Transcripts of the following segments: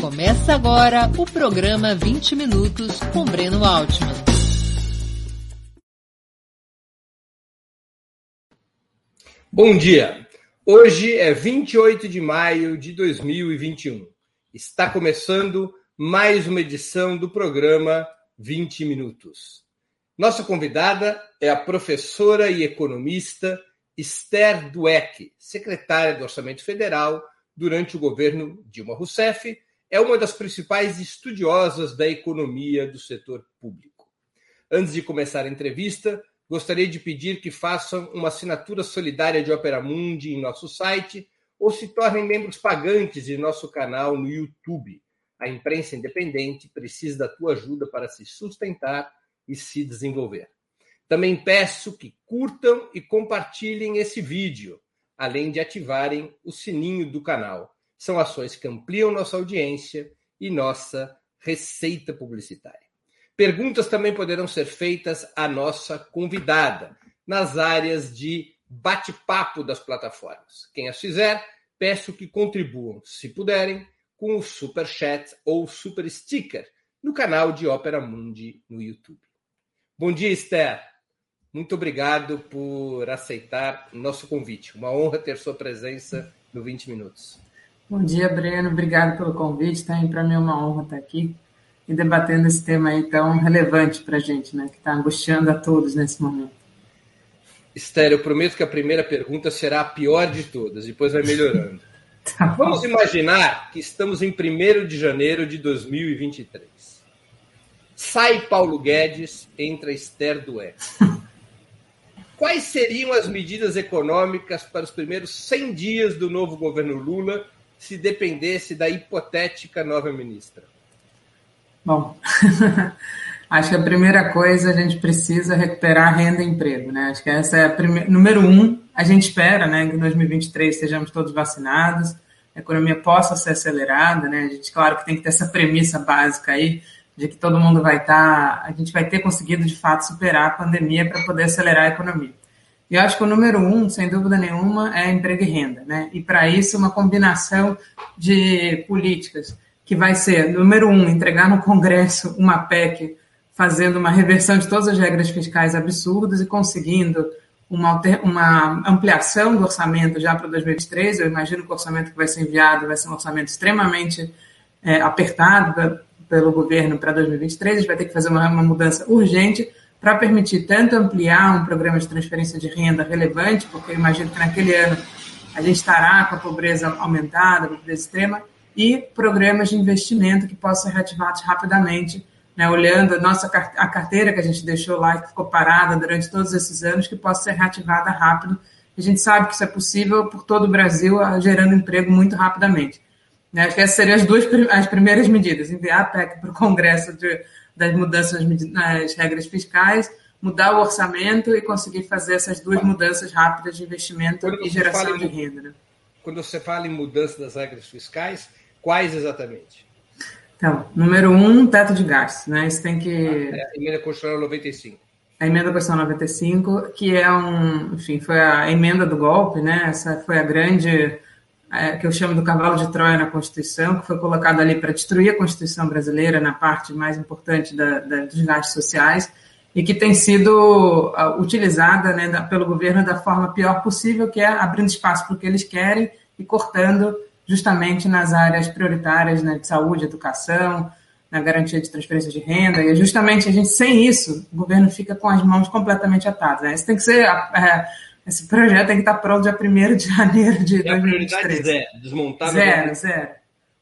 Começa agora o programa 20 Minutos com Breno Altman. Bom dia! Hoje é 28 de maio de 2021. Está começando mais uma edição do programa 20 Minutos. Nossa convidada é a professora e economista Esther Dweck, secretária do Orçamento Federal durante o governo Dilma Rousseff, é uma das principais estudiosas da economia do setor público. Antes de começar a entrevista, gostaria de pedir que façam uma assinatura solidária de Opera Mundi em nosso site ou se tornem membros pagantes de nosso canal no YouTube. A imprensa independente precisa da tua ajuda para se sustentar e se desenvolver. Também peço que curtam e compartilhem esse vídeo, além de ativarem o sininho do canal. São ações que ampliam nossa audiência e nossa receita publicitária. Perguntas também poderão ser feitas à nossa convidada nas áreas de bate-papo das plataformas. Quem as fizer, peço que contribuam, se puderem, com o Super Chat ou Super Sticker no canal de Ópera Mundi no YouTube. Bom dia, Esther. Muito obrigado por aceitar nosso convite. Uma honra ter sua presença no 20 Minutos. Bom dia, Breno. Obrigado pelo convite. Também para mim é uma honra estar aqui e debatendo esse tema aí tão relevante para a gente, né? Que está angustiando a todos nesse momento. Esther, eu prometo que a primeira pergunta será a pior de todas, depois vai melhorando. tá Vamos imaginar que estamos em 1 de janeiro de 2023. Sai Paulo Guedes, entra Esther Dué. Quais seriam as medidas econômicas para os primeiros 100 dias do novo governo Lula, se dependesse da hipotética nova ministra? Bom, acho que a primeira coisa a gente precisa recuperar renda e emprego, né? Acho que essa é a primeira. Número um, a gente espera, né, que em 2023 estejamos todos vacinados, a economia possa ser acelerada, né? A gente, claro, que tem que ter essa premissa básica aí de que todo mundo vai estar, tá, a gente vai ter conseguido de fato superar a pandemia para poder acelerar a economia. E acho que o número um, sem dúvida nenhuma, é emprego e renda, né? E para isso uma combinação de políticas que vai ser, número um, entregar no Congresso uma PEC fazendo uma reversão de todas as regras fiscais absurdas e conseguindo uma, uma ampliação do orçamento já para 2023. Eu imagino que o orçamento que vai ser enviado vai ser um orçamento extremamente é, apertado pelo governo para 2023, a gente vai ter que fazer uma, uma mudança urgente para permitir tanto ampliar um programa de transferência de renda relevante, porque eu imagino que naquele ano a gente estará com a pobreza aumentada, a pobreza extrema, e programas de investimento que possam ser reativados rapidamente, né, olhando a nossa a carteira que a gente deixou lá que ficou parada durante todos esses anos, que possa ser reativada rápido. A gente sabe que isso é possível por todo o Brasil, gerando emprego muito rapidamente. Né? Acho que essas seriam as duas as primeiras medidas: enviar a PEC para o Congresso de, das mudanças nas regras fiscais, mudar o orçamento e conseguir fazer essas duas mudanças rápidas de investimento e geração de renda. Né? Quando você fala em mudança das regras fiscais, quais exatamente? Então, número um, teto de gastos. Né? Isso tem que. É a emenda constitucional 95 a emenda constitucional 95, que é um, enfim, foi a emenda do golpe, né? Essa foi a grande é, que eu chamo do cavalo de Troia na Constituição, que foi colocado ali para destruir a Constituição brasileira na parte mais importante da, da, dos gastos sociais e que tem sido utilizada né, pelo governo da forma pior possível, que é abrindo espaço para o que eles querem e cortando justamente nas áreas prioritárias né, de saúde, educação, na garantia de transferência de renda, e justamente a gente, sem isso, o governo fica com as mãos completamente atadas. Né? Isso tem que ser é, esse projeto tem que estar pronto dia 1 de janeiro de e 2023. A prioridade zero, desmontar... Zero, zero.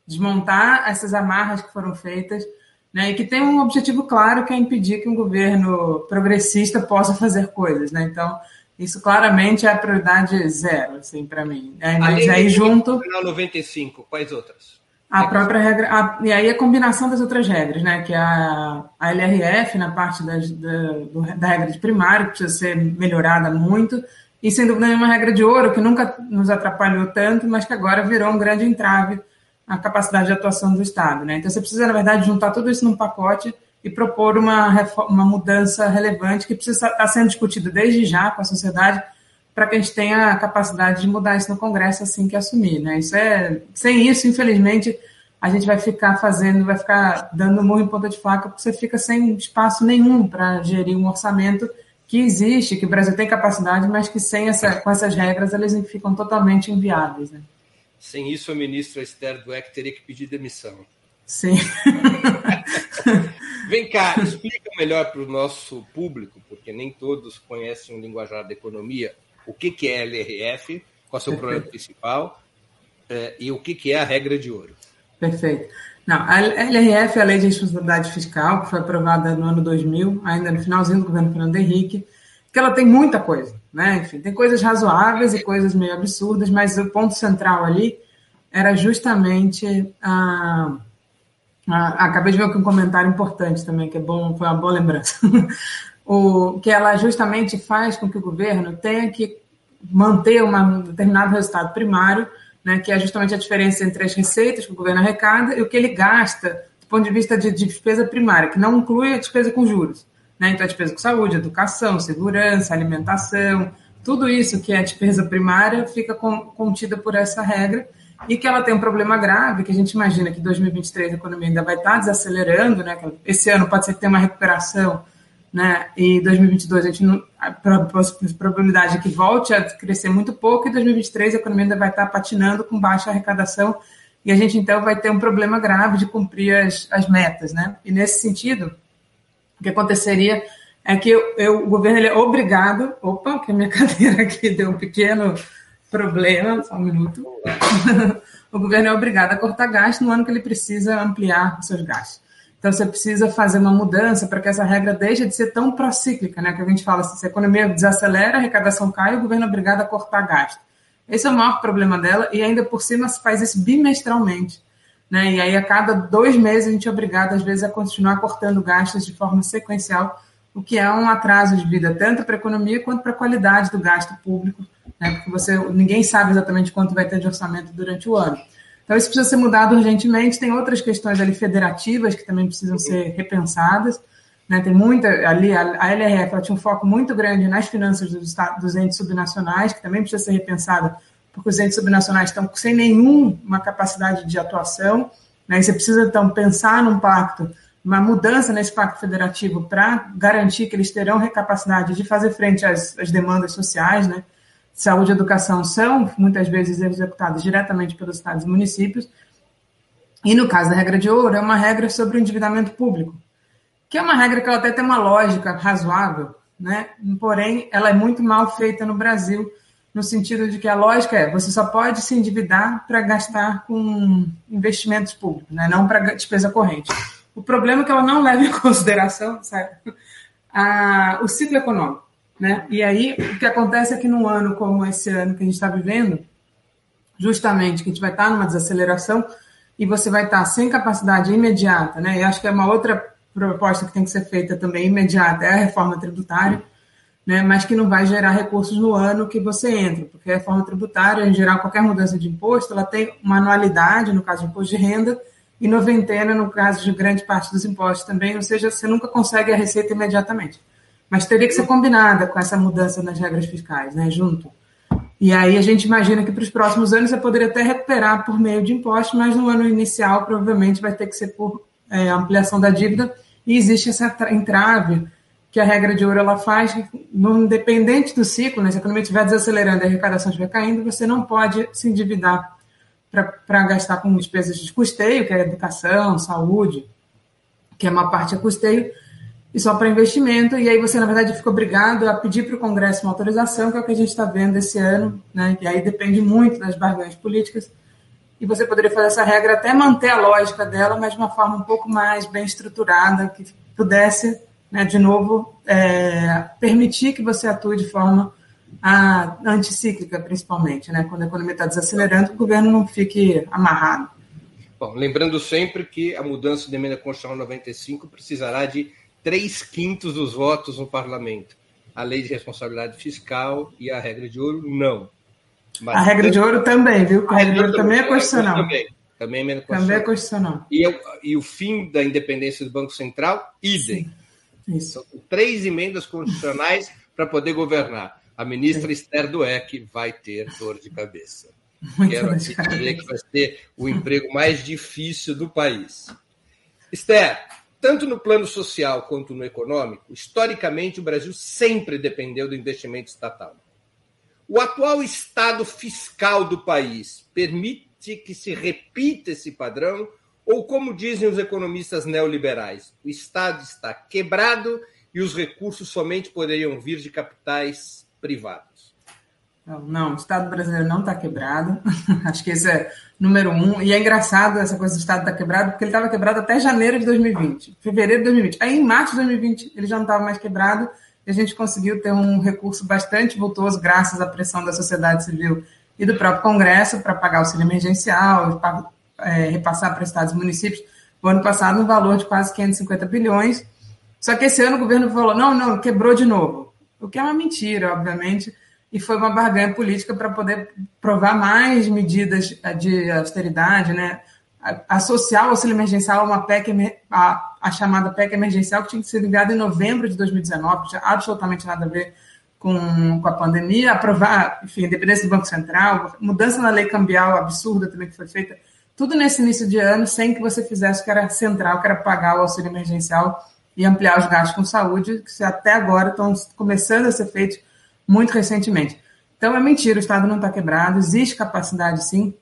Desmontar essas amarras que foram feitas né, e que tem um objetivo claro que é impedir que um governo progressista possa fazer coisas. Né? Então, isso claramente é a prioridade zero, assim, para mim. Aí, Além aí junto... 95, quais outras? A própria regra, a, e aí a combinação das outras regras, né? Que é a, a LRF na parte das, da, da regra de primário, que precisa ser melhorada muito, e sem dúvida nenhuma regra de ouro, que nunca nos atrapalhou tanto, mas que agora virou um grande entrave à capacidade de atuação do Estado. Né? Então você precisa, na verdade, juntar tudo isso num pacote e propor uma, uma mudança relevante que precisa estar sendo discutida desde já com a sociedade para que a gente tenha a capacidade de mudar isso no Congresso assim que assumir. Né? Isso é, sem isso, infelizmente, a gente vai ficar fazendo, vai ficar dando murro em ponta de faca, porque você fica sem espaço nenhum para gerir um orçamento que existe, que o Brasil tem capacidade, mas que sem essa, com essas regras eles ficam totalmente inviáveis. Né? Sem isso, a ministra Esther Dweck teria que pedir demissão. Sim. Vem cá, explica melhor para o nosso público, porque nem todos conhecem o linguajar da economia, o que, que é LRF, qual é o seu problema principal é, e o que, que é a regra de ouro. Perfeito. Não, a LRF é a Lei de Responsabilidade Fiscal, que foi aprovada no ano 2000, ainda no finalzinho do governo Fernando Henrique, que ela tem muita coisa, né? Enfim, tem coisas razoáveis e coisas meio absurdas, mas o ponto central ali era justamente a. a acabei de ver aqui um comentário importante também, que é bom, foi uma boa lembrança. o, que ela justamente faz com que o governo tenha que manter um determinado resultado primário né, que é justamente a diferença entre as receitas que o governo arrecada e o que ele gasta do ponto de vista de, de despesa primária, que não inclui a despesa com juros. Né? Então, a despesa com saúde, educação, segurança, alimentação, tudo isso que é despesa primária fica com, contida por essa regra e que ela tem um problema grave, que a gente imagina que em 2023 a economia ainda vai estar desacelerando, né? esse ano pode ser que tenha uma recuperação né? E 2022 a gente não, a probabilidade é que volte a crescer muito pouco e 2023 a economia ainda vai estar patinando com baixa arrecadação e a gente então vai ter um problema grave de cumprir as, as metas, né? E nesse sentido, o que aconteceria é que eu, eu, o governo ele é obrigado, opa, que a minha cadeira aqui deu um pequeno problema, só um minuto. o governo é obrigado a cortar gastos no ano que ele precisa ampliar os seus gastos. Então, você precisa fazer uma mudança para que essa regra deixe de ser tão procíclica, né? Que a gente fala assim, se a economia desacelera, a arrecadação cai, o governo é obrigado a cortar gasto. Esse é o maior problema dela, e ainda por cima se faz isso bimestralmente. Né? E aí, a cada dois meses, a gente é obrigado, às vezes, a continuar cortando gastos de forma sequencial, o que é um atraso de vida, tanto para a economia quanto para a qualidade do gasto público, né? porque você, ninguém sabe exatamente quanto vai ter de orçamento durante o ano. Então, isso precisa ser mudado urgentemente. Tem outras questões ali federativas que também precisam ser repensadas. Né? Tem muita, ali, a, LRF ela tinha um foco muito grande nas finanças dos, dos entes subnacionais, que também precisa ser repensada, porque os entes subnacionais estão sem nenhuma capacidade de atuação. Né? E você precisa, então, pensar num pacto, uma mudança nesse pacto federativo para garantir que eles terão capacidade de fazer frente às, às demandas sociais, né? Saúde e educação são muitas vezes executadas diretamente pelos estados e municípios. E no caso da regra de ouro, é uma regra sobre o endividamento público, que é uma regra que ela até tem uma lógica razoável, né? porém ela é muito mal feita no Brasil, no sentido de que a lógica é você só pode se endividar para gastar com investimentos públicos, né? não para despesa corrente. O problema é que ela não leva em consideração sabe, a, o ciclo econômico. Né? E aí, o que acontece é que num ano como esse ano que a gente está vivendo, justamente que a gente vai estar tá numa desaceleração e você vai estar tá sem capacidade imediata, né? E acho que é uma outra proposta que tem que ser feita também imediata, é a reforma tributária, né? Mas que não vai gerar recursos no ano que você entra, porque a reforma tributária, em geral, qualquer mudança de imposto, ela tem uma anualidade, no caso de imposto de renda, e noventena, no caso de grande parte dos impostos também, ou seja, você nunca consegue a receita imediatamente mas teria que ser combinada com essa mudança nas regras fiscais, né, junto. E aí a gente imagina que para os próximos anos você poderia até recuperar por meio de impostos, mas no ano inicial provavelmente vai ter que ser por é, ampliação da dívida e existe essa entrave que a regra de ouro ela faz, independente do ciclo, né, se a economia estiver desacelerando e a arrecadação estiver caindo, você não pode se endividar para gastar com despesas de custeio, que é educação, saúde, que é uma parte a custeio, e só para investimento, e aí você, na verdade, fica obrigado a pedir para o Congresso uma autorização, que é o que a gente está vendo esse ano, né? e aí depende muito das barganhas políticas, e você poderia fazer essa regra até manter a lógica dela, mas de uma forma um pouco mais bem estruturada, que pudesse, né, de novo, é, permitir que você atue de forma a, anticíclica, principalmente, né? quando a economia está desacelerando, o governo não fique amarrado. Bom, lembrando sempre que a mudança da emenda constitucional 95 precisará de três quintos dos votos no parlamento. A lei de responsabilidade fiscal e a regra de ouro, não. Mas, a regra de ouro também, viu? A, regra de ouro também é constitucional. Também, também é constitucional. Também é constitucional. E, e, o fim da independência do Banco Central, idem. Sim. Isso. São três emendas constitucionais para poder governar. A ministra Sim. Esther Dueck vai ter dor de cabeça. Quero dizer que vai ser o emprego mais difícil do país. Esther, tanto no plano social quanto no econômico, historicamente o Brasil sempre dependeu do investimento estatal. O atual estado fiscal do país permite que se repita esse padrão? Ou, como dizem os economistas neoliberais, o Estado está quebrado e os recursos somente poderiam vir de capitais privados? Não, não, o Estado brasileiro não está quebrado. Acho que esse é número um. E é engraçado essa coisa do Estado estar tá quebrado, porque ele estava quebrado até janeiro de 2020, fevereiro de 2020. Aí, em março de 2020, ele já não estava mais quebrado e a gente conseguiu ter um recurso bastante vultoso, graças à pressão da sociedade civil e do próprio Congresso, para pagar o auxílio emergencial, para é, repassar para estados e municípios. O ano passado, um valor de quase 550 bilhões. Só que esse ano o governo falou: não, não, quebrou de novo. O que é uma mentira, obviamente e foi uma barganha política para poder provar mais medidas de austeridade, né? associar o auxílio emergencial a uma PEC, a, a, chamada PEC emergencial, que tinha sido enviada em novembro de 2019, que tinha absolutamente nada a ver com, com a pandemia, aprovar, enfim, independência do Banco Central, mudança na lei cambial absurda também que foi feita, tudo nesse início de ano, sem que você fizesse o que era central, que era pagar o auxílio emergencial e ampliar os gastos com saúde, que até agora estão começando a ser feitos muito recentemente. Então é mentira, o Estado não está quebrado, existe capacidade sim,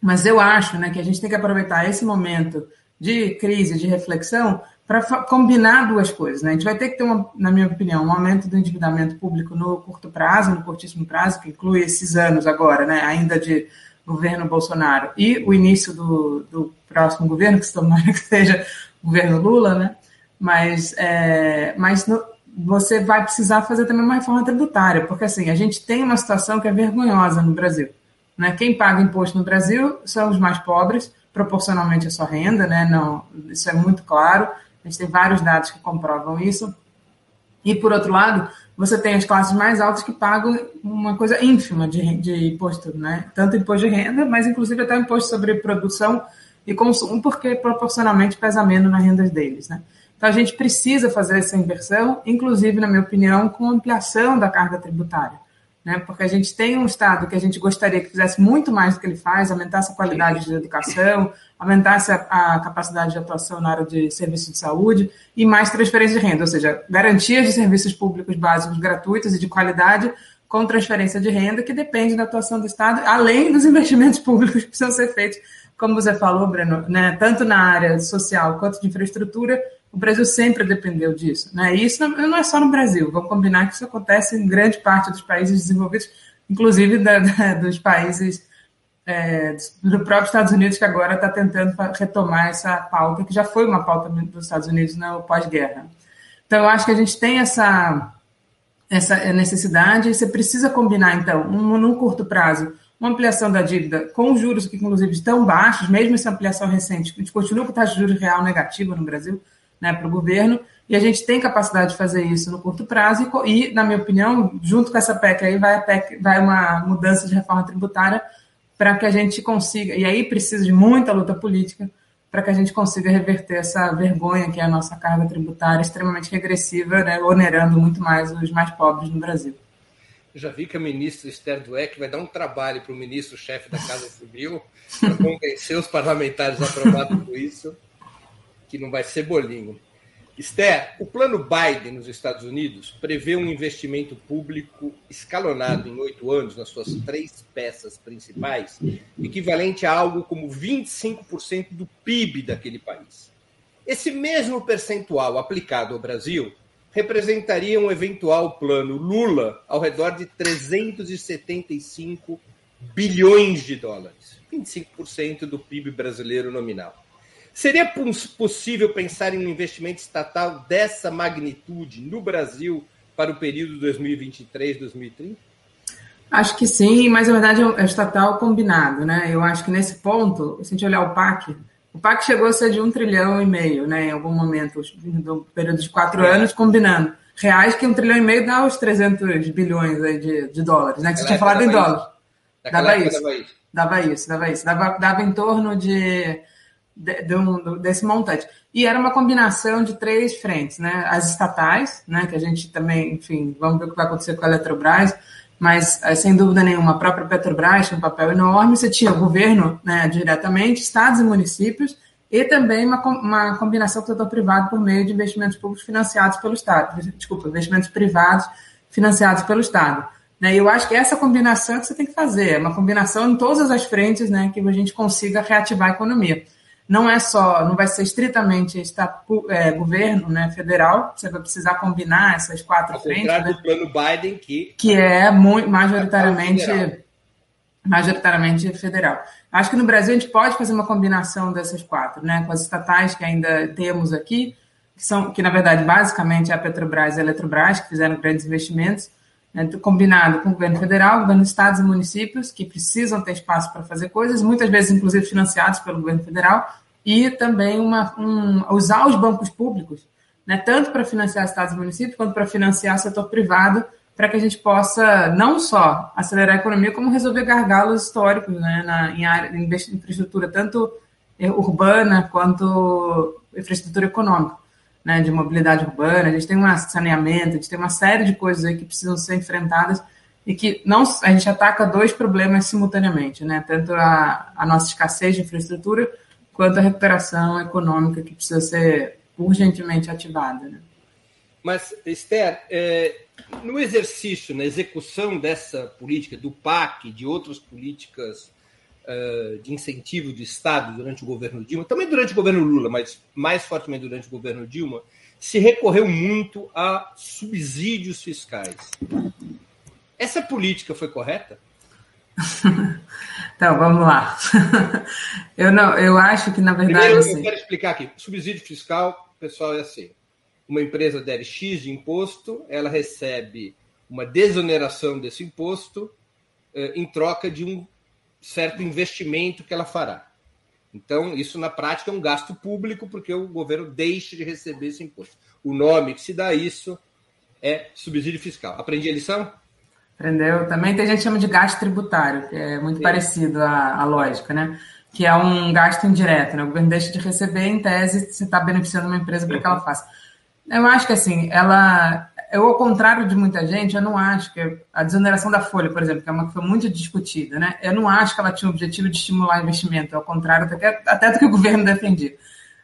mas eu acho né, que a gente tem que aproveitar esse momento de crise, de reflexão, para combinar duas coisas. Né? A gente vai ter que ter, uma, na minha opinião, um aumento do endividamento público no curto prazo, no curtíssimo prazo, que inclui esses anos agora, né, ainda de governo Bolsonaro, e o início do, do próximo governo, que se tomara que seja o governo Lula, né? mas, é, mas no, você vai precisar fazer também uma reforma tributária, porque assim, a gente tem uma situação que é vergonhosa no Brasil. Né? Quem paga imposto no Brasil são os mais pobres, proporcionalmente à sua renda, né? Não, isso é muito claro, a gente tem vários dados que comprovam isso. E, por outro lado, você tem as classes mais altas que pagam uma coisa ínfima de, de imposto, né? Tanto imposto de renda, mas inclusive até imposto sobre produção e consumo, porque proporcionalmente pesa menos nas rendas deles, né? Então, a gente precisa fazer essa inversão, inclusive, na minha opinião, com ampliação da carga tributária. Né? Porque a gente tem um Estado que a gente gostaria que fizesse muito mais do que ele faz, aumentasse a qualidade de educação, aumentasse a, a capacidade de atuação na área de serviços de saúde e mais transferência de renda, ou seja, garantia de serviços públicos básicos gratuitos e de qualidade com transferência de renda, que depende da atuação do Estado, além dos investimentos públicos que precisam ser feitos, como você falou, Breno, né? tanto na área social quanto de infraestrutura, o Brasil sempre dependeu disso. Né? E isso não é só no Brasil, vamos combinar que isso acontece em grande parte dos países desenvolvidos, inclusive da, da, dos países é, do próprio Estados Unidos, que agora está tentando retomar essa pauta, que já foi uma pauta dos Estados Unidos no pós-guerra. Então, eu acho que a gente tem essa, essa necessidade e você precisa combinar, então, um, num curto prazo, uma ampliação da dívida com juros que, inclusive, estão baixos, mesmo essa ampliação recente, a gente continua com taxa de juros real negativa no Brasil, né, para o governo, e a gente tem capacidade de fazer isso no curto prazo, e, e, na minha opinião, junto com essa PEC aí, vai, PEC, vai uma mudança de reforma tributária para que a gente consiga, e aí precisa de muita luta política, para que a gente consiga reverter essa vergonha que é a nossa carga tributária extremamente regressiva, né, onerando muito mais os mais pobres no Brasil. Já vi que a ministra Esther Dweck vai dar um trabalho para o ministro-chefe da Casa Civil para convencer os parlamentares a aprovar tudo isso que não vai ser bolinho. Esther, o plano Biden nos Estados Unidos prevê um investimento público escalonado em oito anos nas suas três peças principais, equivalente a algo como 25% do PIB daquele país. Esse mesmo percentual aplicado ao Brasil representaria um eventual plano Lula ao redor de 375 bilhões de dólares, 25% do PIB brasileiro nominal. Seria possível pensar em um investimento estatal dessa magnitude no Brasil para o período 2023-2030? Acho que sim, mas na verdade é, é estatal combinado, né? Eu acho que nesse ponto, se a gente olhar o PAC, o PAC chegou a ser de um trilhão e meio, né? Em algum momento, do período de quatro é. anos, combinando. Reais que um trilhão e meio dá os 300 bilhões aí de, de dólares, né? Que você tinha falado em dólares. Dava isso. Dava isso. Dava isso, dava isso. Dava, dava em torno de de, de um, desse montante. E era uma combinação de três frentes, né? As estatais, né? Que a gente também, enfim, vamos ver o que vai acontecer com a Eletrobras, mas, eh, sem dúvida nenhuma, a própria Petrobras tinha um papel enorme, você tinha o governo né, diretamente, estados e municípios, e também uma, uma combinação com o setor privado por meio de investimentos públicos financiados pelo Estado, desculpa, investimentos privados financiados pelo Estado. Né, eu acho que essa combinação que você tem que fazer, é uma combinação em todas as frentes né, que a gente consiga reativar a economia não é só, não vai ser estritamente estatu, é, governo né, federal, você vai precisar combinar essas quatro Ao frentes. Né, do plano Biden, que, que é muito, majoritariamente, federal. majoritariamente federal. Acho que no Brasil a gente pode fazer uma combinação dessas quatro, né, com as estatais que ainda temos aqui, que são, que na verdade basicamente é a Petrobras e a Eletrobras, que fizeram grandes investimentos, né, combinado com o governo federal, governo estados e municípios, que precisam ter espaço para fazer coisas, muitas vezes inclusive financiados pelo governo federal, e também uma, um, usar os bancos públicos, né, tanto para financiar estados e municípios, quanto para financiar o setor privado, para que a gente possa não só acelerar a economia, como resolver gargalos históricos né, na, em, área, em infraestrutura, tanto eh, urbana quanto infraestrutura econômica, né, de mobilidade urbana. A gente tem um saneamento, a gente tem uma série de coisas aí que precisam ser enfrentadas e que não a gente ataca dois problemas simultaneamente, né, tanto a, a nossa escassez de infraestrutura quanto à recuperação econômica que precisa ser urgentemente ativada. Né? Mas, Esther, é, no exercício, na execução dessa política, do PAC, de outras políticas uh, de incentivo do Estado durante o governo Dilma, também durante o governo Lula, mas mais fortemente durante o governo Dilma, se recorreu muito a subsídios fiscais. Essa política foi correta? Então, vamos lá. Eu não, eu acho que na verdade. Primeiro, assim... eu quero explicar aqui. Subsídio fiscal, pessoal, é assim: uma empresa der X de imposto, ela recebe uma desoneração desse imposto eh, em troca de um certo investimento que ela fará. Então, isso na prática é um gasto público, porque o governo deixa de receber esse imposto. O nome que se dá a isso é subsídio fiscal. Aprendi a lição? Entendeu? Também tem gente que chama de gasto tributário, que é muito Sim. parecido à, à, lógica, né? Que é um gasto indireto, né? O governo deixa de receber, em tese, se está beneficiando uma empresa para que ela faça. Eu acho que assim, ela. Eu, ao contrário de muita gente, eu não acho que a desoneração da folha, por exemplo, que é uma que foi muito discutida, né? Eu não acho que ela tinha o objetivo de estimular investimento, ao contrário até, até do que o governo defendia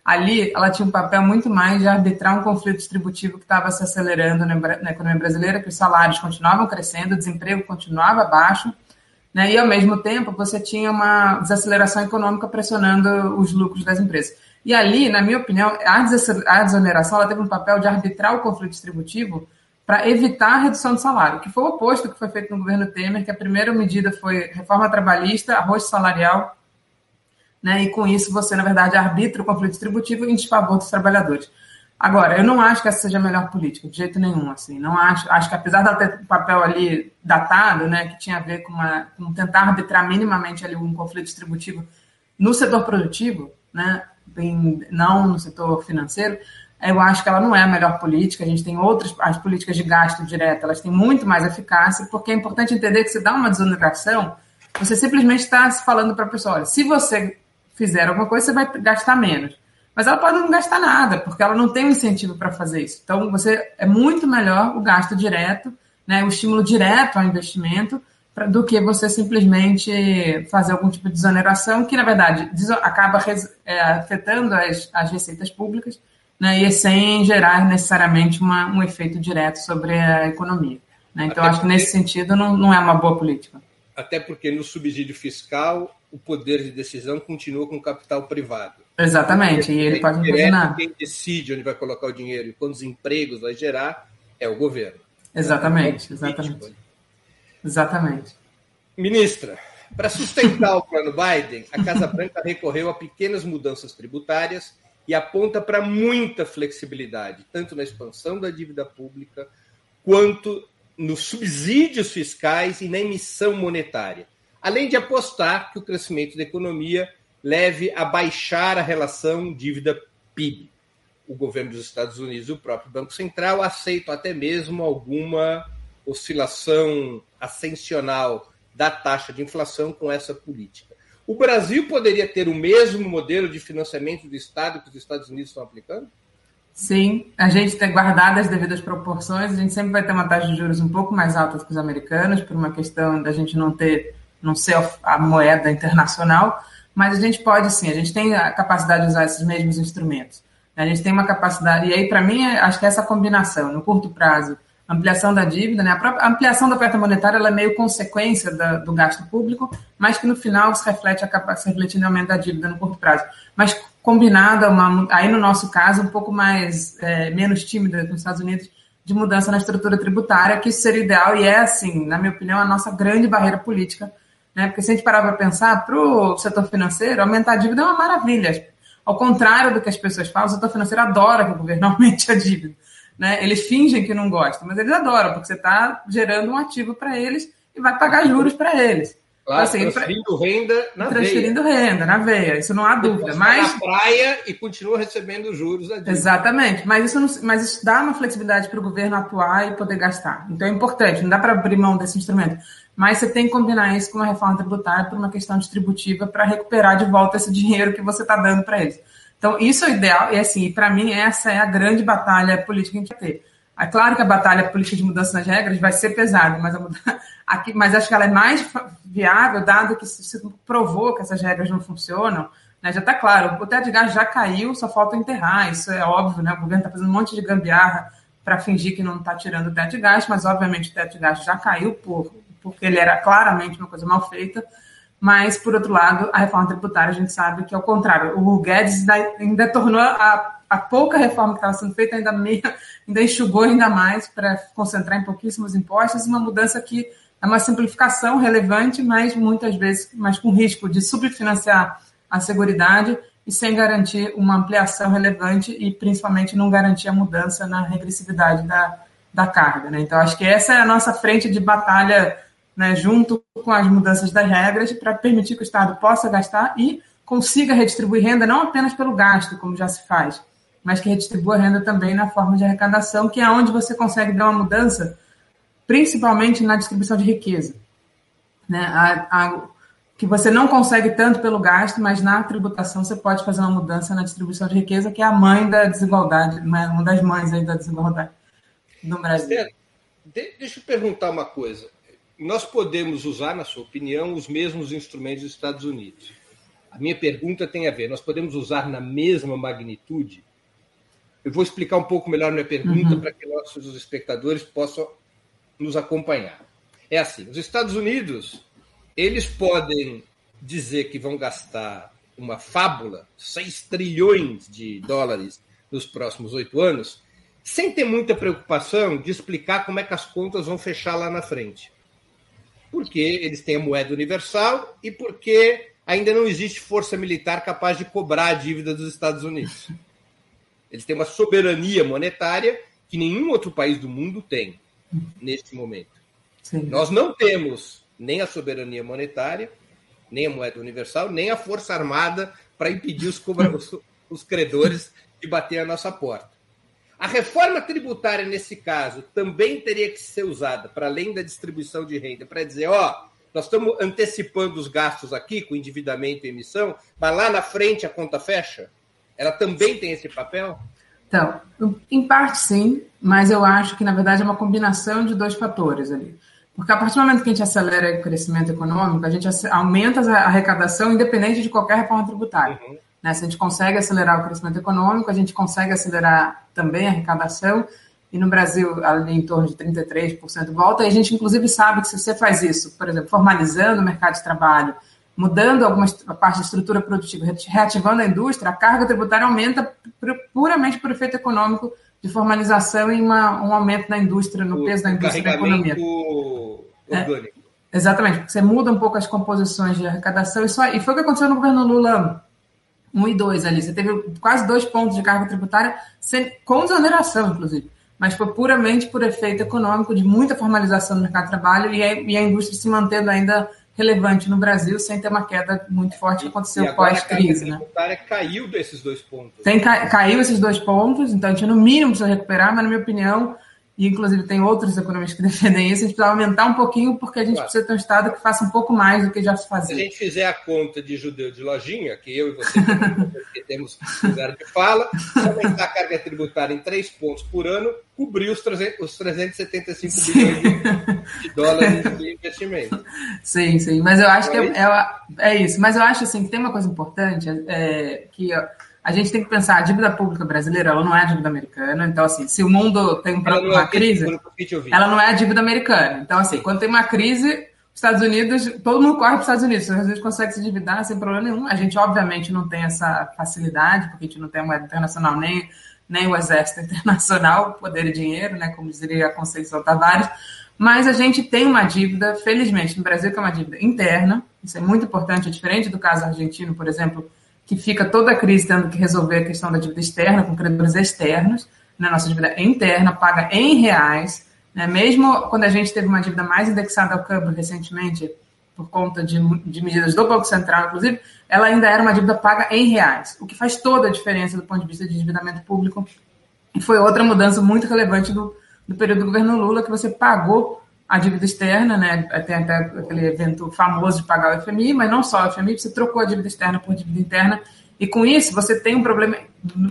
ali ela tinha um papel muito mais de arbitrar um conflito distributivo que estava se acelerando na, economia brasileira, que os salários continuavam crescendo, o desemprego continuava baixo, né, e ao mesmo tempo você tinha uma desaceleração econômica pressionando os lucros das empresas. E ali, na minha opinião, a desoneração ela teve um papel de arbitrar o conflito distributivo para evitar a redução do salário, que foi o oposto que foi feito no governo Temer, que a primeira medida foi reforma trabalhista, arroz salarial né? E com isso você, na verdade, arbitra o conflito distributivo em desfavor dos trabalhadores. Agora, eu não acho que essa seja a melhor política, de jeito nenhum, assim. Não acho, acho que apesar dela ter um papel ali datado, né, que tinha a ver com, uma, com tentar arbitrar minimamente ali um conflito distributivo no setor produtivo, né, não no setor financeiro, eu acho que ela não é a melhor política. A gente tem outras, as políticas de gasto direto, elas têm muito mais eficácia, porque é importante entender que se dá uma desoneração, você simplesmente está falando para a pessoa, olha, se você fizer alguma coisa, você vai gastar menos. Mas ela pode não gastar nada, porque ela não tem um incentivo para fazer isso. Então, você é muito melhor o gasto direto, né, o estímulo direto ao investimento, pra, do que você simplesmente fazer algum tipo de desoneração, que, na verdade, acaba é, afetando as, as receitas públicas, né, e sem gerar necessariamente uma, um efeito direto sobre a economia. Né? Então, Até acho porque... que nesse sentido não, não é uma boa política. Até porque no subsídio fiscal o poder de decisão continua com o capital privado. Exatamente, e ele pode imaginar. Quem decide onde vai colocar o dinheiro e quantos empregos vai gerar é o governo. Exatamente, é exatamente. Exatamente. Ministra, para sustentar o plano Biden, a Casa Branca recorreu a pequenas mudanças tributárias e aponta para muita flexibilidade, tanto na expansão da dívida pública, quanto nos subsídios fiscais e na emissão monetária além de apostar que o crescimento da economia leve a baixar a relação dívida-PIB. O governo dos Estados Unidos e o próprio Banco Central aceitam até mesmo alguma oscilação ascensional da taxa de inflação com essa política. O Brasil poderia ter o mesmo modelo de financiamento do Estado que os Estados Unidos estão aplicando? Sim, a gente tem guardado as devidas proporções, a gente sempre vai ter uma taxa de juros um pouco mais alta que os americanos, por uma questão da gente não ter, não ser a moeda internacional, mas a gente pode sim, a gente tem a capacidade de usar esses mesmos instrumentos. A gente tem uma capacidade, e aí, para mim, acho que é essa combinação, no curto prazo, ampliação da dívida, né? a, própria, ampliação da oferta monetária ela é meio consequência da, do gasto público, mas que no final se reflete, a, se reflete no aumento da dívida no curto prazo. Mas combinada, uma, aí no nosso caso, um pouco mais, é, menos tímida nos Estados Unidos, de mudança na estrutura tributária, que isso seria ideal e é, assim, na minha opinião, a nossa grande barreira política, né? Porque se a gente parar para pensar, para o setor financeiro, aumentar a dívida é uma maravilha. Ao contrário do que as pessoas falam, o setor financeiro adora que o governo aumente a dívida. Né? Eles fingem que não gostam, mas eles adoram, porque você está gerando um ativo para eles e vai pagar juros para eles. Claro, assim, transferindo renda na transferindo veia. renda na veia, isso não há dúvida. Mas na praia e continua recebendo juros. Exatamente, mas isso, não, mas isso dá uma flexibilidade para o governo atuar e poder gastar. Então é importante, não dá para abrir mão desse instrumento. Mas você tem que combinar isso com uma reforma tributária por uma questão distributiva para recuperar de volta esse dinheiro que você está dando para eles. Então, isso é o ideal, e assim, para mim, essa é a grande batalha política que a gente vai ter. É claro que a batalha política de mudança nas regras vai ser pesada, mas, mas acho que ela é mais viável, dado que se provou que essas regras não funcionam. Né, já está claro, o teto de gás já caiu, só falta enterrar, isso é óbvio, né? O governo está fazendo um monte de gambiarra para fingir que não está tirando o teto de gás, mas obviamente o teto de gás já caiu por, porque ele era claramente uma coisa mal feita. Mas, por outro lado, a reforma tributária a gente sabe que é o contrário. O Guedes ainda tornou a a pouca reforma que estava sendo feita ainda, meio, ainda enxugou ainda mais para concentrar em pouquíssimos impostos, uma mudança que é uma simplificação relevante, mas muitas vezes mas com risco de subfinanciar a seguridade e sem garantir uma ampliação relevante e principalmente não garantir a mudança na regressividade da, da carga. Né? Então, acho que essa é a nossa frente de batalha né, junto com as mudanças das regras para permitir que o Estado possa gastar e consiga redistribuir renda não apenas pelo gasto, como já se faz, mas que redistribua renda também na forma de arrecadação, que é onde você consegue dar uma mudança, principalmente na distribuição de riqueza. Né? A, a, que você não consegue tanto pelo gasto, mas na tributação você pode fazer uma mudança na distribuição de riqueza, que é a mãe da desigualdade, né? uma das mães da desigualdade no Brasil. Deixa eu perguntar uma coisa. Nós podemos usar, na sua opinião, os mesmos instrumentos dos Estados Unidos. A minha pergunta tem a ver: nós podemos usar na mesma magnitude eu vou explicar um pouco melhor minha pergunta uhum. para que nossos espectadores possam nos acompanhar. É assim: os Estados Unidos eles podem dizer que vão gastar uma fábula, 6 trilhões de dólares nos próximos oito anos, sem ter muita preocupação de explicar como é que as contas vão fechar lá na frente. Porque eles têm a moeda universal e porque ainda não existe força militar capaz de cobrar a dívida dos Estados Unidos. Eles têm uma soberania monetária que nenhum outro país do mundo tem neste momento. Sim. Nós não temos nem a soberania monetária, nem a moeda universal, nem a força armada para impedir os, os, os credores de bater a nossa porta. A reforma tributária, nesse caso, também teria que ser usada, para além da distribuição de renda, para dizer: ó, nós estamos antecipando os gastos aqui com endividamento e emissão, mas lá na frente a conta fecha? ela também tem esse papel? Então, em parte sim, mas eu acho que na verdade é uma combinação de dois fatores ali. Porque a partir do momento que a gente acelera o crescimento econômico, a gente aumenta a arrecadação independente de qualquer reforma tributária. Uhum. Né? Se a gente consegue acelerar o crescimento econômico, a gente consegue acelerar também a arrecadação. E no Brasil, ali em torno de 33% volta. E a gente, inclusive, sabe que se você faz isso, por exemplo, formalizando o mercado de trabalho, mudando alguma parte da estrutura produtiva, reativando a indústria, a carga tributária aumenta puramente por efeito econômico de formalização e uma, um aumento na indústria, no o peso da indústria na economia. É, orgânico. É, exatamente, porque você muda um pouco as composições de arrecadação. Isso, e foi o que aconteceu no governo Lula 1 e 2 ali. Você teve quase dois pontos de carga tributária, sem, com desoneração, inclusive. Mas foi puramente por efeito econômico de muita formalização no mercado de trabalho e a, e a indústria se mantendo ainda relevante no Brasil sem ter uma queda muito forte que aconteceu pós-crise. Né? A caiu desses dois pontos. Tem, caiu esses dois pontos, então a gente no mínimo precisa recuperar, mas na minha opinião e inclusive tem outros economistas que defendem isso, a gente precisa aumentar um pouquinho, porque a gente claro. precisa ter um Estado que faça um pouco mais do que já se fazia. Se a gente fizer a conta de judeu de lojinha, que eu e você que temos lugar de fala, aumentar a carga tributária em três pontos por ano, cobrir os, 300, os 375 sim. bilhões de, de dólares de investimento. Sim, sim, mas eu acho que é, é, é, isso. Mas eu acho assim, que tem uma coisa importante, é, que a gente tem que pensar, a dívida pública brasileira, ela não é a dívida americana. Então, assim, se o mundo tem um, uma é crise, ela não é a dívida americana. Então, assim, quando tem uma crise, os Estados Unidos, todo mundo corre para os Estados Unidos. Os Estados Unidos consegue se endividar sem problema nenhum. A gente, obviamente, não tem essa facilidade, porque a gente não tem a moeda internacional, nem, nem o exército internacional, poder e dinheiro, né, como diria a Conceição Tavares. Mas a gente tem uma dívida, felizmente, no Brasil, que é uma dívida interna. Isso é muito importante, é diferente do caso argentino, por exemplo, que fica toda a crise tendo que resolver a questão da dívida externa com credores externos, né? nossa dívida interna, paga em reais, né? mesmo quando a gente teve uma dívida mais indexada ao câmbio recentemente, por conta de, de, medidas do Banco Central, inclusive, ela ainda era uma dívida paga em reais, o que faz toda a diferença do ponto de vista de endividamento público. E foi outra mudança muito relevante do, do período do governo Lula, que você pagou a dívida externa, né? Tem até aquele evento famoso de pagar o FMI, mas não só o FMI, você trocou a dívida externa por dívida interna, e com isso você tem um problema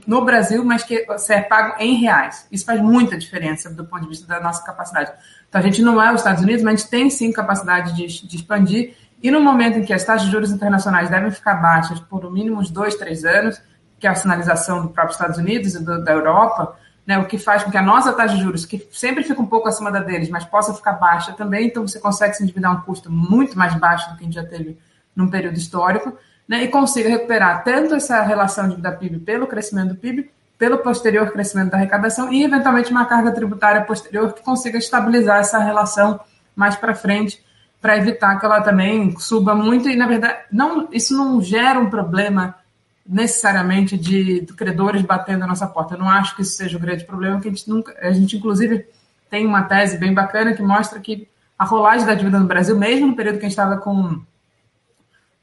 no Brasil, mas que você é pago em reais. Isso faz muita diferença do ponto de vista da nossa capacidade. Então a gente não é os Estados Unidos, mas a gente tem sim capacidade de, de expandir, e no momento em que as taxas de juros internacionais devem ficar baixas por no mínimo uns dois, três anos, que é a sinalização do próprio Estados Unidos e do, da Europa, né, o que faz com que a nossa taxa de juros, que sempre fica um pouco acima da deles, mas possa ficar baixa também, então você consegue se endividar um custo muito mais baixo do que a gente já teve num período histórico, né, e consiga recuperar tanto essa relação dívida PIB pelo crescimento do PIB, pelo posterior crescimento da arrecadação e, eventualmente, uma carga tributária posterior que consiga estabilizar essa relação mais para frente, para evitar que ela também suba muito e, na verdade, não, isso não gera um problema necessariamente de, credores batendo na nossa porta. Eu não acho que isso seja o grande problema, que a gente nunca, a gente inclusive tem uma tese bem bacana que mostra que a rolagem da dívida no Brasil, mesmo no período que a gente estava com,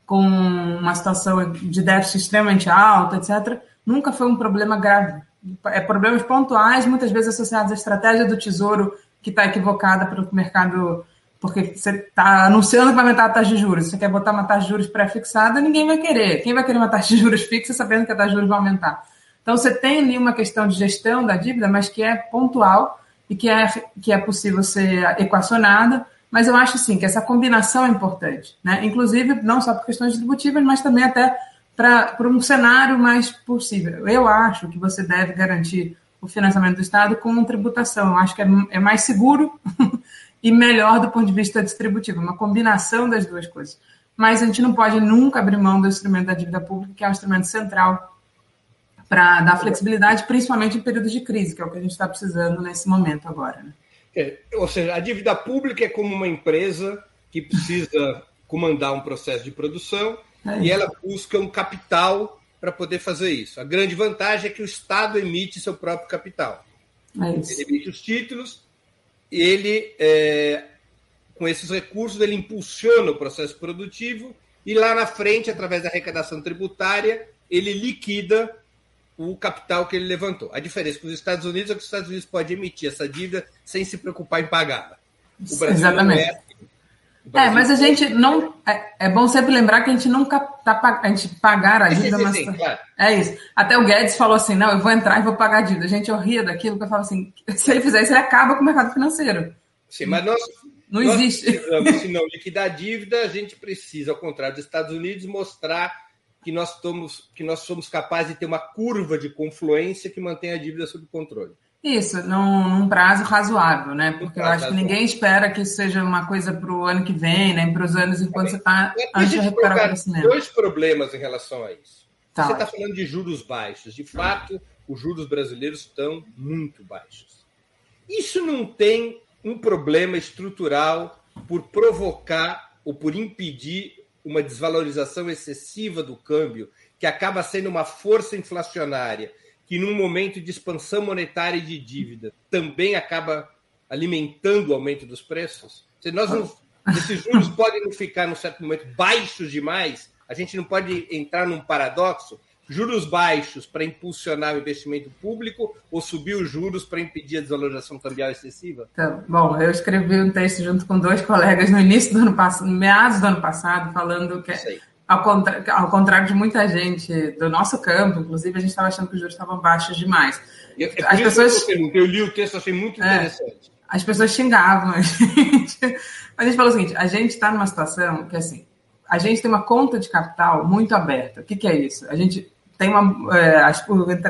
com uma situação de déficit extremamente alto, etc., nunca foi um problema grave. É problemas pontuais, muitas vezes associados à estratégia do Tesouro, que está equivocada pelo mercado porque você está anunciando que vai aumentar a taxa de juros, você quer botar uma taxa de juros pré-fixada, ninguém vai querer. Quem vai querer uma taxa de juros fixa sabendo que a taxa de juros vai aumentar? Então, você tem ali uma questão de gestão da dívida, mas que é pontual e que é, que é possível ser equacionada, mas eu acho, sim, que essa combinação é importante, né? inclusive não só por questões distributivas, mas também até para um cenário mais possível. Eu acho que você deve garantir o financiamento do Estado com tributação. Eu acho que é, é mais seguro e melhor do ponto de vista distributivo, uma combinação das duas coisas. Mas a gente não pode nunca abrir mão do instrumento da dívida pública, que é um instrumento central para dar flexibilidade, principalmente em períodos de crise, que é o que a gente está precisando nesse momento agora. Né? É, ou seja, a dívida pública é como uma empresa que precisa comandar um processo de produção é e ela busca um capital para poder fazer isso. A grande vantagem é que o Estado emite seu próprio capital. É Ele emite os títulos ele, é, com esses recursos, ele impulsiona o processo produtivo e lá na frente, através da arrecadação tributária, ele liquida o capital que ele levantou. A diferença com os Estados Unidos é que os Estados Unidos pode emitir essa dívida sem se preocupar em pagá-la. O Brasil Exatamente. é. É, mas a gente não. É, é, bom sempre lembrar que a gente nunca tá a gente pagar a dívida, mas. Sim, claro. É isso. Até o Guedes falou assim: não, eu vou entrar e vou pagar a dívida. A gente, eu ria daquilo que eu falo assim: se ele fizer isso, ele acaba com o mercado financeiro. Sim, mas nós. Não nós existe. Se não liquidar a dívida, a gente precisa, ao contrário dos Estados Unidos, mostrar que nós, somos, que nós somos capazes de ter uma curva de confluência que mantém a dívida sob controle. Isso, num, num prazo razoável, né? Porque eu acho que ninguém espera que isso seja uma coisa para o ano que vem, né? Para os anos enquanto você está antes de recuperar o crescimento. dois problemas em relação a isso. Tá. Você está falando de juros baixos. De fato, os juros brasileiros estão muito baixos. Isso não tem um problema estrutural por provocar ou por impedir uma desvalorização excessiva do câmbio, que acaba sendo uma força inflacionária que num momento de expansão monetária e de dívida também acaba alimentando o aumento dos preços? Se nós não, esses juros podem não ficar, num certo momento, baixos demais, a gente não pode entrar num paradoxo juros baixos para impulsionar o investimento público ou subir os juros para impedir a desvalorização cambial excessiva? Então, bom, eu escrevi um texto junto com dois colegas no início do ano passado, no meados do ano passado, falando que, ao, contra, ao contrário de muita gente do nosso campo, inclusive, a gente estava achando que os juros estavam baixos demais. É As pessoas... eu, eu li o texto, achei muito é, interessante. As pessoas xingavam a gente. A gente falou o seguinte: a gente está numa situação que, assim, a gente tem uma conta de capital muito aberta. O que, que é isso? A gente tem uma. É,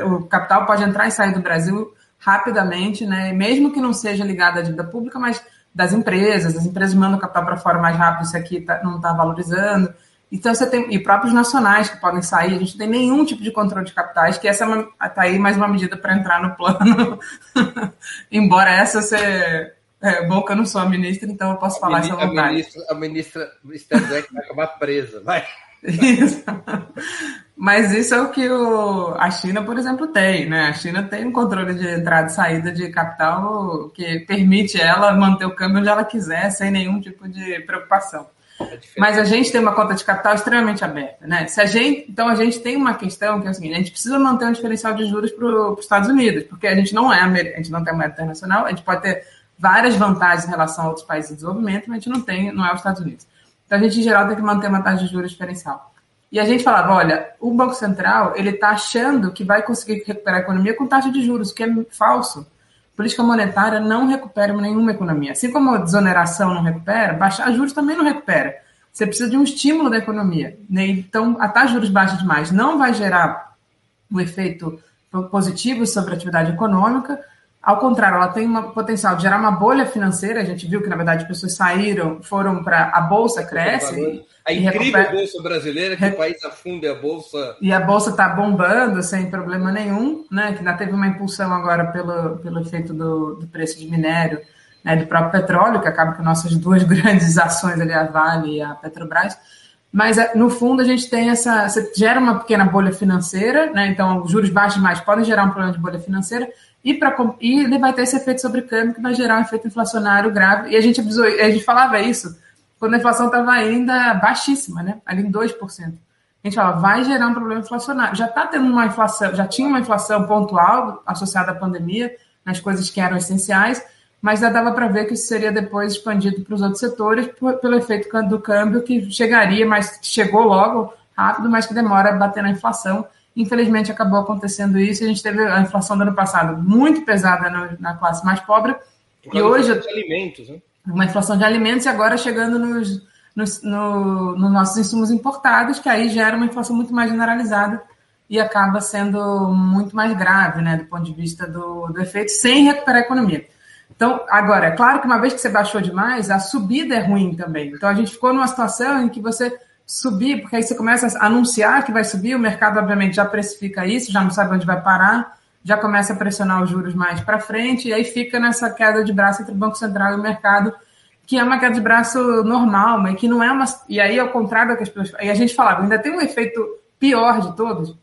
o, capital pode entrar e sair do Brasil rapidamente, né? Mesmo que não seja ligado à dívida pública, mas das empresas, as empresas mandam o capital para fora mais rápido, isso aqui tá, não está valorizando. Então você tem e próprios nacionais que podem sair, a gente não tem nenhum tipo de controle de capitais, que essa é aí mais uma medida para entrar no plano. Embora essa seja é, bom que eu não sou a ministra, então eu posso falar essa vontade. A ministra, a ministra Sterbeck vai acabar presa, vai. Isso. Mas isso é o que o, a China, por exemplo, tem, né? A China tem um controle de entrada e saída de capital que permite ela manter o câmbio onde ela quiser, sem nenhum tipo de preocupação. É Mas a gente tem uma conta de capital extremamente aberta, né? Se a gente, então a gente tem uma questão que é o seguinte: a gente precisa manter um diferencial de juros para os Estados Unidos, porque a gente não é, a gente não tem moeda internacional, a gente pode ter várias vantagens em relação a outros países de desenvolvimento, mas a gente não tem, não é os Estados Unidos. Então a gente, em geral, tem que manter uma taxa de juros diferencial. E a gente falava, olha, o Banco Central ele está achando que vai conseguir recuperar a economia com taxa de juros, o que é falso. Política monetária não recupera nenhuma economia. Assim como a desoneração não recupera, baixar juros também não recupera. Você precisa de um estímulo da economia. Né? Então, a taxa de juros baixa demais não vai gerar um efeito positivo sobre a atividade econômica, ao contrário, ela tem um potencial de gerar uma bolha financeira. A gente viu que, na verdade, as pessoas saíram, foram para a bolsa cresce. A incrível recupera... bolsa brasileira, que Re... o país afunda a bolsa. E a bolsa está bombando sem problema nenhum, né? Que ainda teve uma impulsão agora pelo, pelo efeito do, do preço de minério, né? do próprio petróleo, que acaba com nossas duas grandes ações ali, a Vale e a Petrobras. Mas, é, no fundo, a gente tem essa. Você gera uma pequena bolha financeira, né? Então, os juros baixos demais podem gerar um problema de bolha financeira e, pra, e ele vai ter esse efeito sobre câmbio que vai gerar um efeito inflacionário grave. E a gente, a gente falava isso quando a inflação estava ainda baixíssima, né? ali em 2%. A gente fala, vai gerar um problema inflacionário. Já está tendo uma inflação, já tinha uma inflação pontual associada à pandemia, nas coisas que eram essenciais, mas já dava para ver que isso seria depois expandido para os outros setores por, pelo efeito do câmbio que chegaria, mas chegou logo rápido, mas que demora a bater na inflação. Infelizmente, acabou acontecendo isso. A gente teve a inflação do ano passado muito pesada no, na classe mais pobre. e hoje. De alimentos, né? Uma inflação de alimentos e agora chegando nos, nos, no, nos nossos insumos importados, que aí gera uma inflação muito mais generalizada e acaba sendo muito mais grave, né, do ponto de vista do, do efeito, sem recuperar a economia. Então, agora, é claro que uma vez que você baixou demais, a subida é ruim também. Então, a gente ficou numa situação em que você subir, porque aí você começa a anunciar que vai subir, o mercado obviamente já precifica isso, já não sabe onde vai parar, já começa a pressionar os juros mais para frente, e aí fica nessa queda de braço entre o Banco Central e o mercado, que é uma queda de braço normal, mas que não é uma. E aí, ao contrário do que as pessoas. E a gente falava, ainda tem um efeito pior de todos,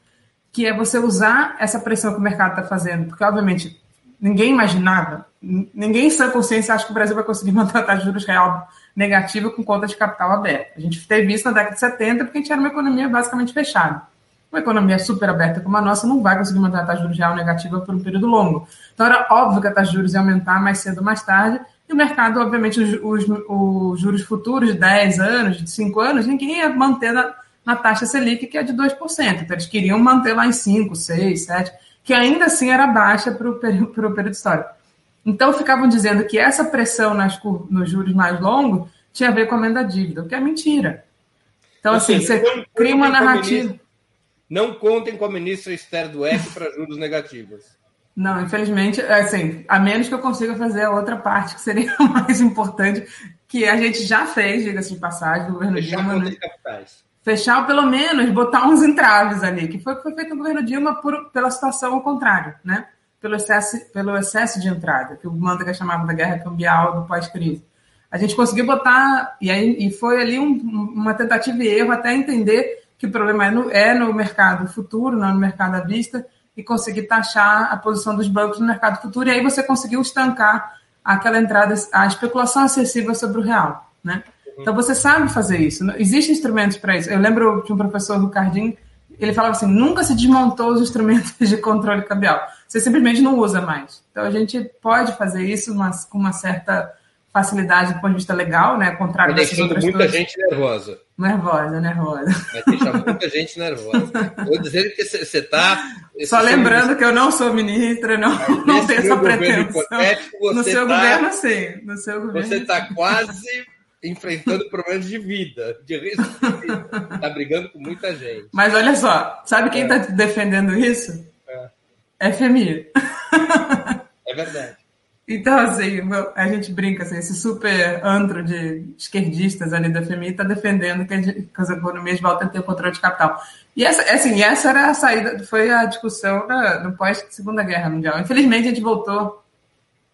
que é você usar essa pressão que o mercado está fazendo, porque obviamente ninguém imaginava, ninguém em sã consciência acha que o Brasil vai conseguir manter a taxa de juros real negativa com conta de capital aberta. A gente teve isso na década de 70 porque a gente era uma economia basicamente fechada. Uma economia super aberta como a nossa não vai conseguir manter a taxa de juros real negativa por um período longo. Então era óbvio que a taxa de juros ia aumentar mais cedo ou mais tarde, e o mercado, obviamente, os, os, os juros futuros de 10 anos, de 5 anos, ninguém ia manter na, na taxa Selic, que é de 2%. Então eles queriam manter lá em 5, 6, 7, que ainda assim era baixa para o período histórico. Então, ficavam dizendo que essa pressão nas, nos juros mais longos tinha a ver com a aumento da dívida, o que é mentira. Então, assim, seja, você cria uma narrativa. Não contem com a ministra Esther Dweck para juros negativos. Não, infelizmente, assim, a menos que eu consiga fazer a outra parte, que seria mais importante, que a gente já fez, diga-se de passagem, do governo Fechar Dilma. Né? Capitais. Fechar pelo menos botar uns entraves ali, que foi o que foi feito no governo Dilma por, pela situação ao contrário, né? Pelo excesso, pelo excesso de entrada, que o Mantega chamava da guerra cambial do pós-crise. A gente conseguiu botar, e, aí, e foi ali um, uma tentativa e erro até entender que o problema é no, é no mercado futuro, não no mercado à vista, e conseguir taxar a posição dos bancos no mercado futuro, e aí você conseguiu estancar aquela entrada, a especulação excessiva sobre o real. Né? Então você sabe fazer isso. Existem instrumentos para isso. Eu lembro de um professor Ricardinho ele falava assim: nunca se desmontou os instrumentos de controle cambial. Você simplesmente não usa mais. Então a gente pode fazer isso mas, com uma certa facilidade do ponto de vista legal, né? Contrário deixando muita gente nervosa. Nervosa, nervosa. Vai deixar muita gente nervosa. Vou dizer que você está. Só lembrando que eu não sou ministra, não, não tenho essa pretensão. No seu tá, governo, sim. No seu governo. Você está quase enfrentando problemas de vida, de risco de vida. Está brigando com muita gente. Mas olha só, sabe quem está é. defendendo isso? É. FMI. É verdade. Então, assim, a gente brinca, assim, esse super antro de esquerdistas ali da FMI está defendendo que, que as economias voltem a ter o controle de capital. E essa, assim, essa era a saída, foi a discussão no pós-Segunda Guerra Mundial. Infelizmente, a gente voltou,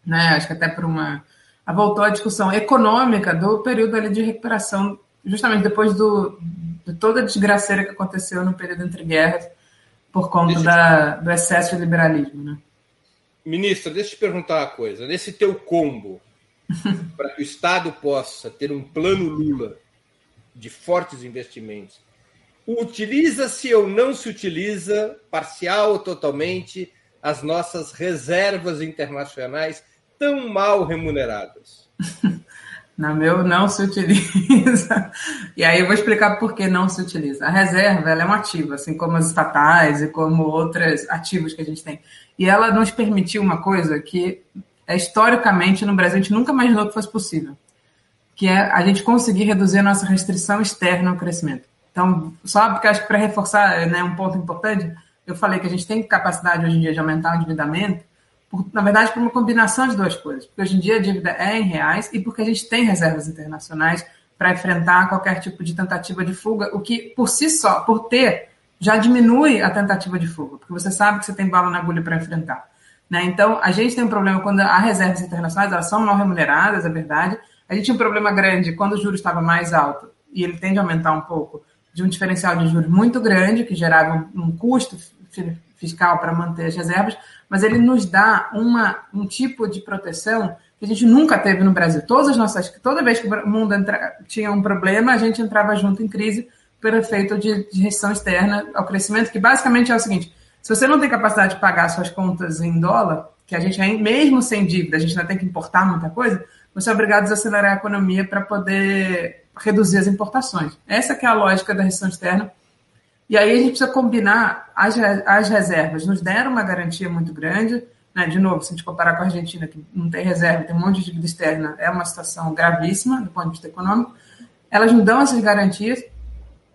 né, acho que até por uma... voltou a discussão econômica do período ali de recuperação, justamente depois do, de toda a desgraceira que aconteceu no período entre guerras, por conta da, do excesso de liberalismo, né? Ministra, deixa eu te perguntar uma coisa. Nesse teu combo, para que o Estado possa ter um plano Lula de fortes investimentos, utiliza-se ou não se utiliza, parcial ou totalmente, as nossas reservas internacionais tão mal remuneradas? Na meu não se utiliza. E aí eu vou explicar por que não se utiliza. A reserva ela é um ativo, assim como as estatais e como outros ativos que a gente tem. E ela nos permitiu uma coisa que, é, historicamente, no Brasil, a gente nunca imaginou que fosse possível, que é a gente conseguir reduzir a nossa restrição externa ao crescimento. Então, só porque acho que para reforçar né, um ponto importante, eu falei que a gente tem capacidade hoje em dia de aumentar o endividamento, por, na verdade, por uma combinação de duas coisas. Porque hoje em dia a dívida é em reais e porque a gente tem reservas internacionais para enfrentar qualquer tipo de tentativa de fuga, o que, por si só, por ter já diminui a tentativa de fuga, porque você sabe que você tem bala na agulha para enfrentar. Né? Então, a gente tem um problema quando há reservas internacionais, elas são mal remuneradas, é verdade. A gente tinha um problema grande quando o juro estava mais alto, e ele tende a aumentar um pouco, de um diferencial de juros muito grande, que gerava um, um custo fiscal para manter as reservas, mas ele nos dá uma, um tipo de proteção que a gente nunca teve no Brasil. Todas as nossas, toda vez que o mundo entra, tinha um problema, a gente entrava junto em crise, por efeito de, de restrição externa ao crescimento, que basicamente é o seguinte: se você não tem capacidade de pagar suas contas em dólar, que a gente, mesmo sem dívida, a gente ainda tem que importar muita coisa, você é obrigado a desacelerar a economia para poder reduzir as importações. Essa que é a lógica da restrição externa. E aí a gente precisa combinar as, as reservas. Nos deram uma garantia muito grande. Né? De novo, se a gente comparar com a Argentina, que não tem reserva, tem um monte de dívida externa, é uma situação gravíssima do ponto de vista econômico. Elas nos dão essas garantias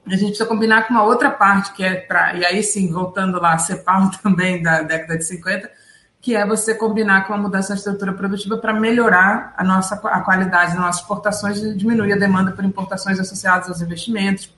a gente precisa combinar com uma outra parte, que é para. E aí sim, voltando lá, a CEPAL também da década de 50, que é você combinar com a mudança da estrutura produtiva para melhorar a nossa a qualidade das nossas exportações e diminuir a demanda por importações associadas aos investimentos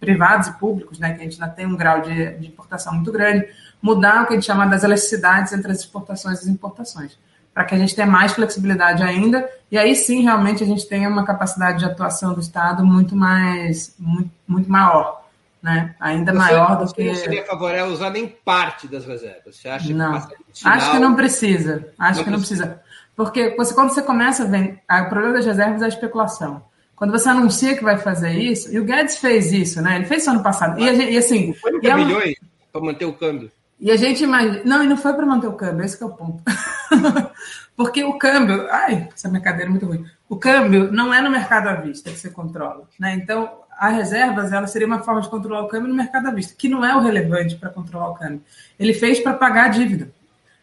privados e públicos, né, que a gente ainda tem um grau de, de importação muito grande, mudar o que a gente chama das elasticidades entre as exportações e as importações para que a gente tenha mais flexibilidade ainda, e aí sim realmente a gente tenha uma capacidade de atuação do Estado muito mais, muito, muito maior, né? Ainda você, maior do que. Não seria favorável usar nem parte das reservas. Você acha não. que Acho que não precisa. Acho não que não precisa. precisa. Porque você, quando você começa a ver. O problema das reservas é a especulação. Quando você anuncia que vai fazer isso, e o Guedes fez isso, né? Ele fez isso ano passado. E, e assim. 50 e é milhões para manter o câmbio. E a gente imagina. Não, e não foi para manter o câmbio, esse é o ponto. Porque o câmbio. Ai, essa minha cadeira é muito ruim. O câmbio não é no mercado à vista que você controla. Né? Então, as reservas ela seria uma forma de controlar o câmbio no mercado à vista, que não é o relevante para controlar o câmbio. Ele fez para pagar a dívida.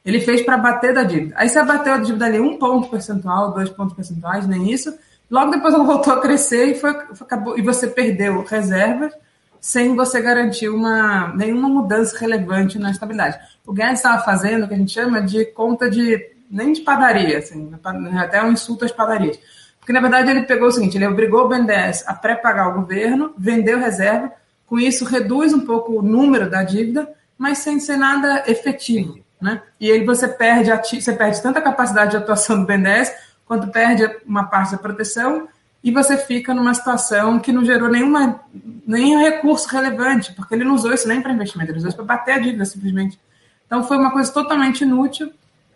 Ele fez para bater da dívida. Aí você abateu a dívida ali um ponto percentual, dois pontos percentuais, nem isso. Logo depois ela voltou a crescer e, foi, acabou, e você perdeu reservas sem você garantir uma, nenhuma mudança relevante na estabilidade. O Guedes estava fazendo o que a gente chama de conta de, nem de padaria, assim, até um insulto às padarias. Porque, na verdade, ele pegou o seguinte, ele obrigou o BNDES a pré-pagar o governo, vendeu reserva, com isso reduz um pouco o número da dívida, mas sem ser nada efetivo. Né? E aí você perde, você perde tanta capacidade de atuação do BNDES, quanto perde uma parte da proteção, e você fica numa situação que não gerou nenhuma, nenhum recurso relevante, porque ele não usou isso nem para investimento, ele usou isso para bater a dívida, simplesmente. Então foi uma coisa totalmente inútil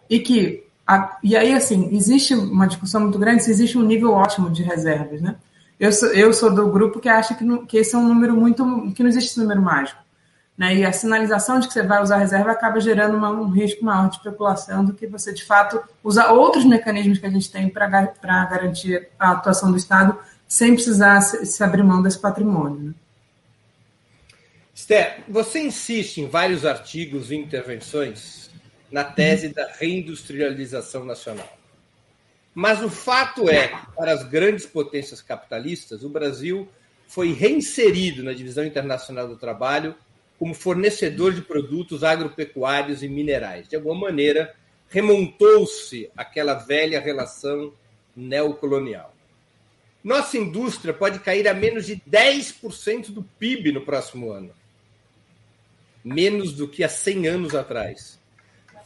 e que. A, e aí, assim, existe uma discussão muito grande se existe um nível ótimo de reservas, né? Eu sou, eu sou do grupo que acha que, que esse é um número muito. que não existe esse número mágico. Né? E a sinalização de que você vai usar reserva acaba gerando uma, um risco maior de especulação do que você, de fato, usar outros mecanismos que a gente tem para garantir a atuação do Estado sem precisar se, abrir mão desse patrimônio. Né? Esther, você insiste em vários artigos e intervenções na tese da reindustrialização nacional. Mas o fato é que, para as grandes potências capitalistas, o Brasil foi reinserido na divisão internacional do trabalho como fornecedor de produtos agropecuários e minerais. De alguma maneira, remontou-se aquela velha relação neocolonial. Nossa indústria pode cair a menos de 10% do PIB no próximo ano. Menos do que há 100 anos atrás.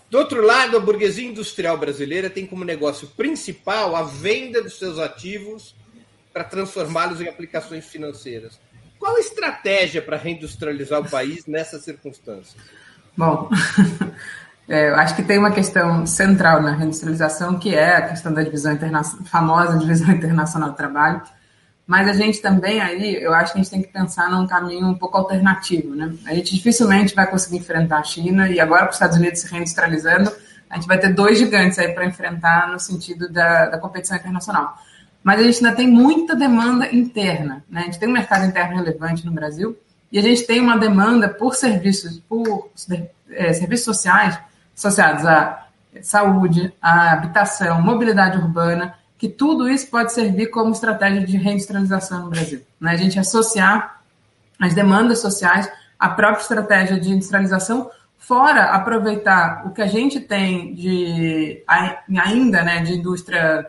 Do outro lado, a burguesia industrial brasileira tem como negócio principal a venda dos seus ativos para transformá-los em aplicações financeiras. Qual a estratégia para reindustrializar o país nessas circunstâncias? Bom, é, eu acho que tem uma questão central na reindustrialização, que é a questão da divisão internacional, famosa divisão internacional do trabalho. Mas a gente também aí, eu acho que a gente tem que pensar num caminho um pouco alternativo, né? A gente dificilmente vai conseguir enfrentar a China e agora com os Estados Unidos se reindustrializando, a gente vai ter dois gigantes aí para enfrentar no sentido da, da competição internacional mas a gente ainda tem muita demanda interna. Né? A gente tem um mercado interno relevante no Brasil e a gente tem uma demanda por serviços, por é, serviços sociais associados à saúde, à habitação, mobilidade urbana, que tudo isso pode servir como estratégia de reindustrialização no Brasil. Né? A gente associar as demandas sociais à própria estratégia de industrialização, fora aproveitar o que a gente tem de ainda né, de indústria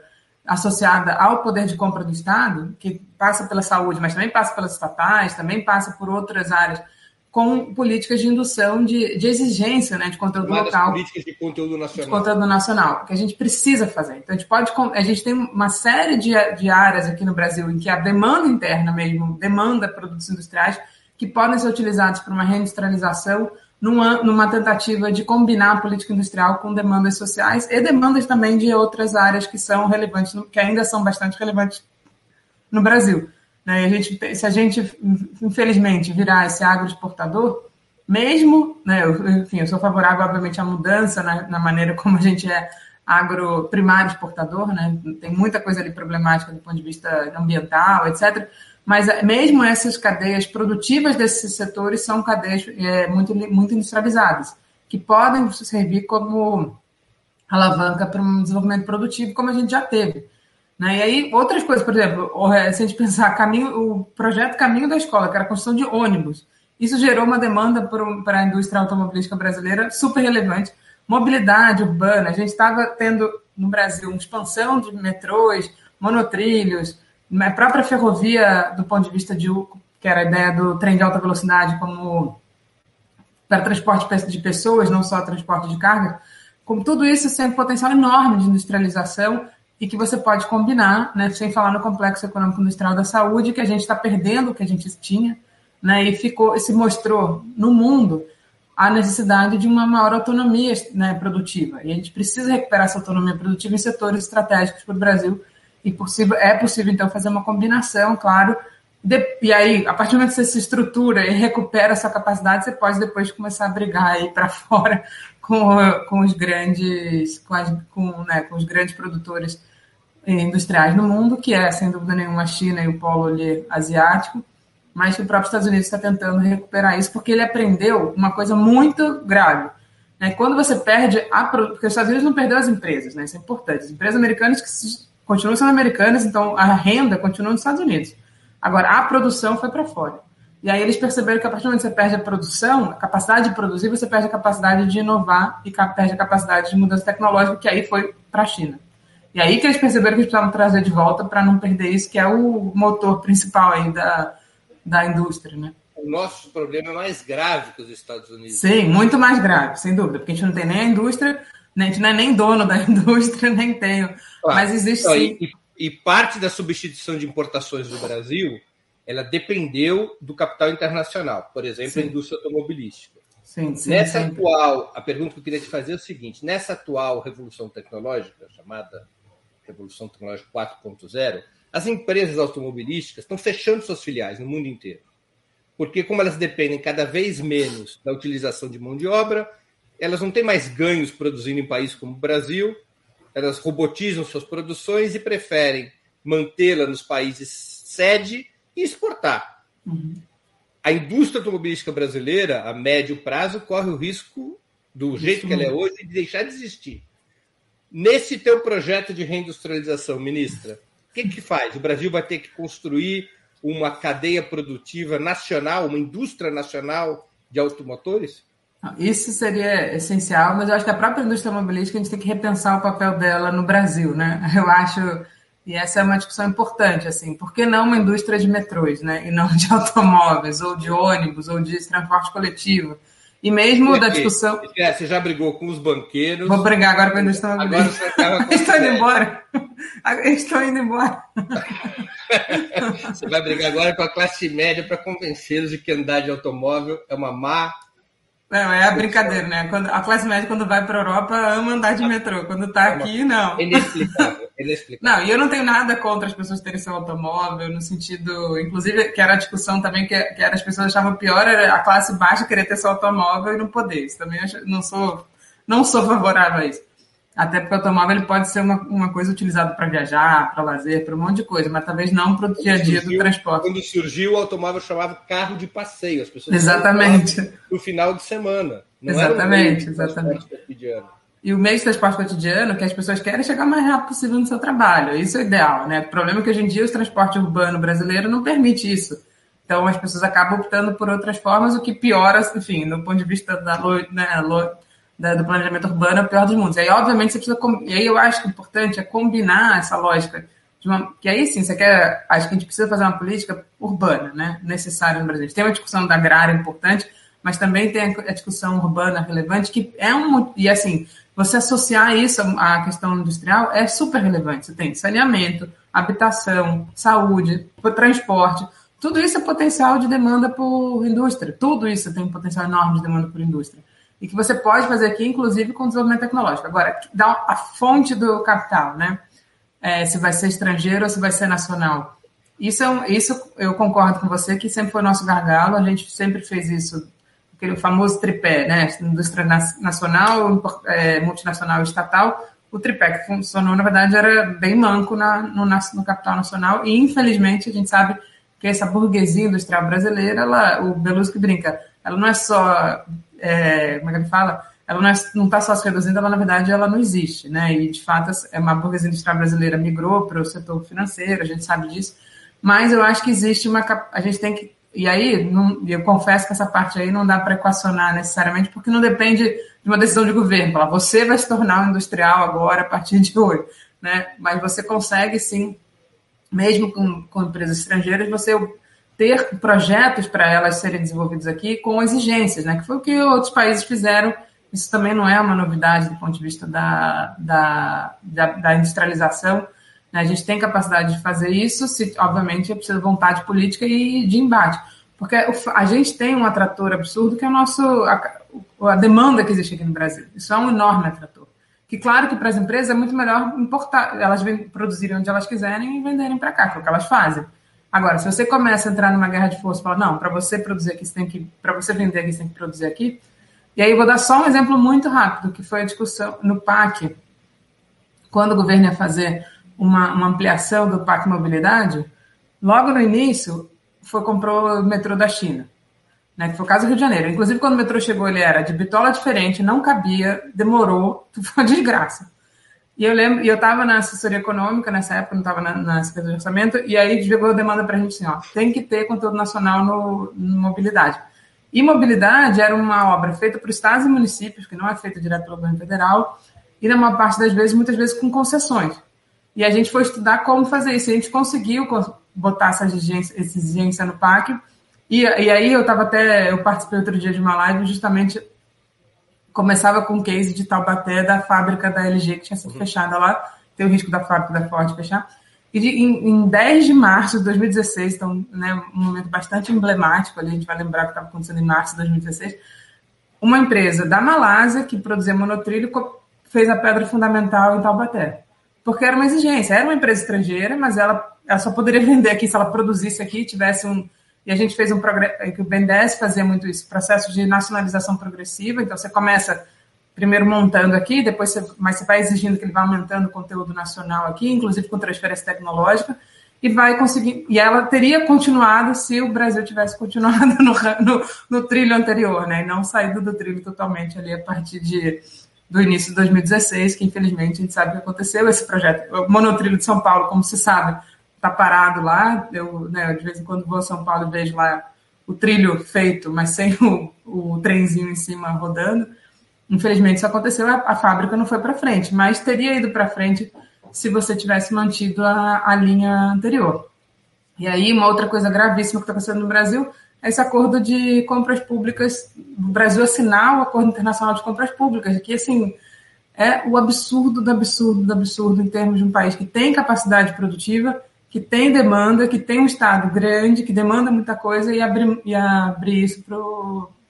associada ao poder de compra do Estado, que passa pela saúde, mas também passa pelas estatais, também passa por outras áreas, com políticas de indução de, de exigência né, de conteúdo Chamadas local. políticas de conteúdo nacional. De conteúdo nacional, que a gente precisa fazer. Então, a gente pode. A gente tem uma série de, de áreas aqui no Brasil em que a demanda interna mesmo demanda produtos industriais que podem ser utilizados para uma reindustrialização numa, numa tentativa de combinar a política industrial com demandas sociais e demandas também de outras áreas que são relevantes, que ainda são bastante relevantes no Brasil. Né? A gente, se a gente, infelizmente, virar esse agroexportador, mesmo, né, eu, enfim, eu sou favorável, obviamente, à mudança na, na maneira como a gente é agroprimário exportador, né? tem muita coisa ali problemática do ponto de vista ambiental, etc., mas é, mesmo essas cadeias produtivas desses setores são cadeias é, muito, muito industrializadas, que podem servir como alavanca para um desenvolvimento produtivo, como a gente já teve. Né? E aí, outras coisas, por exemplo, é, se a gente pensar caminho, o projeto Caminho da Escola, que era a construção de ônibus, isso gerou uma demanda para a indústria automobilística brasileira super relevante. Mobilidade urbana, a gente estava tendo no Brasil uma expansão de metrôs, monotrilhos, a própria ferrovia, do ponto de vista de que era a ideia do trem de alta velocidade como para transporte de pessoas, não só transporte de carga, com tudo isso tem um potencial enorme de industrialização e que você pode combinar, né, sem falar no complexo econômico industrial da saúde, que a gente está perdendo o que a gente tinha, né, e ficou, se mostrou no mundo a necessidade de uma maior autonomia né, produtiva. E a gente precisa recuperar essa autonomia produtiva em setores estratégicos para o Brasil, e possível, é possível, então, fazer uma combinação, claro. De, e aí, a partir do momento que você se estrutura e recupera essa capacidade, você pode depois começar a brigar aí para fora com, com os grandes, com, as, com, né, com os grandes produtores industriais no mundo, que é, sem dúvida nenhuma, a China e o polo ali, asiático, mas que o próprio Estados Unidos está tentando recuperar isso, porque ele aprendeu uma coisa muito grave. Né? Quando você perde a. Porque os Estados Unidos não perdeu as empresas, né? isso é importante. As empresas americanas que se continuam sendo americanas, então a renda continua nos Estados Unidos. Agora, a produção foi para fora. E aí eles perceberam que a partir do momento que você perde a produção, a capacidade de produzir, você perde a capacidade de inovar e perde a capacidade de mudança tecnológica, que aí foi para a China. E aí que eles perceberam que eles precisavam trazer de volta para não perder isso, que é o motor principal aí da, da indústria, né? O nosso problema é mais grave que os Estados Unidos. Sim, muito mais grave, sem dúvida, porque a gente não tem nem a indústria, a gente não é nem dono da indústria, nem tem. Mas existe então, sim. E, e, parte da substituição de importações do Brasil, ela dependeu do capital internacional, por exemplo, sim. a indústria automobilística. Sim, sim, nessa sempre. atual, a pergunta que eu queria te fazer é o seguinte: nessa atual revolução tecnológica, chamada Revolução Tecnológica 4.0, as empresas automobilísticas estão fechando suas filiais no mundo inteiro. porque como elas dependem cada vez menos da utilização de mão de obra, elas não têm mais ganhos produzindo em países como o Brasil, elas robotizam suas produções e preferem mantê-la nos países sede e exportar. Uhum. A indústria automobilística brasileira, a médio prazo, corre o risco, do jeito Isso que ela é hoje, de deixar de existir. Nesse teu projeto de reindustrialização, ministra, o que, que faz? O Brasil vai ter que construir uma cadeia produtiva nacional, uma indústria nacional de automotores? Isso seria essencial, mas eu acho que a própria indústria automobilística a gente tem que repensar o papel dela no Brasil, né? Eu acho, e essa é uma discussão importante, assim, por que não uma indústria de metrôs, né? E não de automóveis, ou de ônibus, ou de transporte coletivo? E mesmo da discussão. É, você já brigou com os banqueiros. Vou brigar agora com a indústria. Agora você Estou indo embora. Estou indo embora. você vai brigar agora com a classe média para convencê-los de que andar de automóvel é uma má não, é a brincadeira, né? Quando, a classe média, quando vai para a Europa, ama andar de metrô. Quando está aqui, não. Inexplicável, inexplicável. Não, e eu não tenho nada contra as pessoas terem seu automóvel, no sentido. Inclusive, que era a discussão também, que, que era, as pessoas achavam pior era a classe baixa querer ter seu automóvel e não poder. Isso também eu não sou, não sou favorável a isso. Até porque o automóvel ele pode ser uma, uma coisa utilizada para viajar, para lazer, para um monte de coisa, mas talvez não para o dia a dia do transporte. Quando surgiu, o automóvel chamava carro de passeio. As pessoas exatamente. No final de semana. Não exatamente, exatamente. E o meio de transporte cotidiano, que as pessoas querem chegar o mais rápido possível no seu trabalho. Isso é ideal, né? O problema é que hoje em dia o transporte urbano brasileiro não permite isso. Então as pessoas acabam optando por outras formas, o que piora, enfim, do ponto de vista da né, da, do planejamento urbano é o pior dos mundos. E aí, obviamente, você precisa. E aí eu acho que o importante é combinar essa lógica. Uma, que aí sim, você quer. Acho que a gente precisa fazer uma política urbana, né? Necessária no Brasil. Tem uma discussão da agrária importante, mas também tem a discussão urbana relevante, que é um. E assim, você associar isso à questão industrial é super relevante. Você tem saneamento, habitação, saúde, transporte. Tudo isso é potencial de demanda por indústria. Tudo isso tem um potencial enorme de demanda por indústria e que você pode fazer aqui, inclusive com desenvolvimento tecnológico. Agora, dá a fonte do capital, né? É, se vai ser estrangeiro ou se vai ser nacional. Isso, é um, isso eu concordo com você que sempre foi nosso gargalo, a gente sempre fez isso, aquele famoso tripé, né? Indústria nacional, é, multinacional estatal. O tripé que funcionou, na verdade, era bem manco na, no, no capital nacional e, infelizmente, a gente sabe que essa burguesia industrial brasileira, ela, o Belusco brinca, ela não é só é, como é que ele fala? Ela não está é, só se reduzindo, ela na verdade ela não existe, né? E de fato é uma burguesia industrial brasileira migrou para o setor financeiro, a gente sabe disso. Mas eu acho que existe uma a gente tem que e aí não, eu confesso que essa parte aí não dá para equacionar necessariamente porque não depende de uma decisão de governo. Falar, você vai se tornar um industrial agora a partir de hoje, né? Mas você consegue sim, mesmo com, com empresas estrangeiras, você ter projetos para elas serem desenvolvidos aqui com exigências, né? Que foi o que outros países fizeram. Isso também não é uma novidade do ponto de vista da, da, da, da industrialização. Né? A gente tem capacidade de fazer isso, se, obviamente, é preciso vontade política e de embate. Porque a gente tem um atrator absurdo que é o nosso, a, a demanda que existe aqui no Brasil. Isso é um enorme atrator. Que, claro, que para as empresas é muito melhor importar, elas produzirem onde elas quiserem e venderem para cá, que é o que elas fazem. Agora, se você começa a entrar numa guerra de força, fala, não, para você produzir aqui, você tem que, para você vender aqui, você tem que produzir aqui. E aí eu vou dar só um exemplo muito rápido, que foi a discussão no PAC, quando o governo ia fazer uma, uma ampliação do PAC Mobilidade, logo no início, foi comprou o metrô da China, né, que foi o caso do Rio de Janeiro. Inclusive, quando o metrô chegou, ele era de bitola diferente, não cabia, demorou, foi uma desgraça. E eu lembro, e eu estava na assessoria econômica nessa época, não estava na, na Secretaria de Orçamento, e aí chegou a demanda para a gente assim, ó, tem que ter conteúdo nacional no, no, mobilidade. E mobilidade era uma obra feita por estados e municípios, que não é feita direto pelo governo federal, e na maior parte das vezes, muitas vezes com concessões. E a gente foi estudar como fazer isso. A gente conseguiu botar essa exigência, essa exigência no PAC. E, e aí eu estava até, eu participei outro dia de uma live justamente começava com o case de Taubaté da fábrica da LG que tinha sido uhum. fechada lá, tem o risco da fábrica da Ford fechar. E de, em, em 10 de março de 2016, então, né, um momento bastante emblemático ali, a gente vai lembrar o que estava acontecendo em março de 2016, uma empresa da Malásia que produzia monotrilho fez a pedra fundamental em Taubaté. Porque era uma exigência, era uma empresa estrangeira, mas ela, ela só poderia vender aqui se ela produzisse aqui, tivesse um, e a gente fez um programa, que o BNDES fazia muito isso, processo de nacionalização progressiva, então você começa primeiro montando aqui, depois você, mas você vai exigindo que ele vá aumentando o conteúdo nacional aqui, inclusive com transferência tecnológica, e vai conseguir. E ela teria continuado se o Brasil tivesse continuado no, no, no trilho anterior, né? E não saído do trilho totalmente ali a partir de, do início de 2016, que infelizmente a gente sabe o que aconteceu. Esse projeto, o monotrilho de São Paulo, como se sabe, está parado lá. Eu, né, de vez em quando vou a São Paulo e vejo lá o trilho feito, mas sem o, o trenzinho em cima rodando. Infelizmente isso aconteceu, a, a fábrica não foi para frente, mas teria ido para frente se você tivesse mantido a, a linha anterior. E aí, uma outra coisa gravíssima que está acontecendo no Brasil é esse acordo de compras públicas, o Brasil assinar o Acordo Internacional de Compras Públicas, que, assim, é o absurdo do absurdo do absurdo em termos de um país que tem capacidade produtiva, que tem demanda, que tem um Estado grande, que demanda muita coisa e abrir, e abrir isso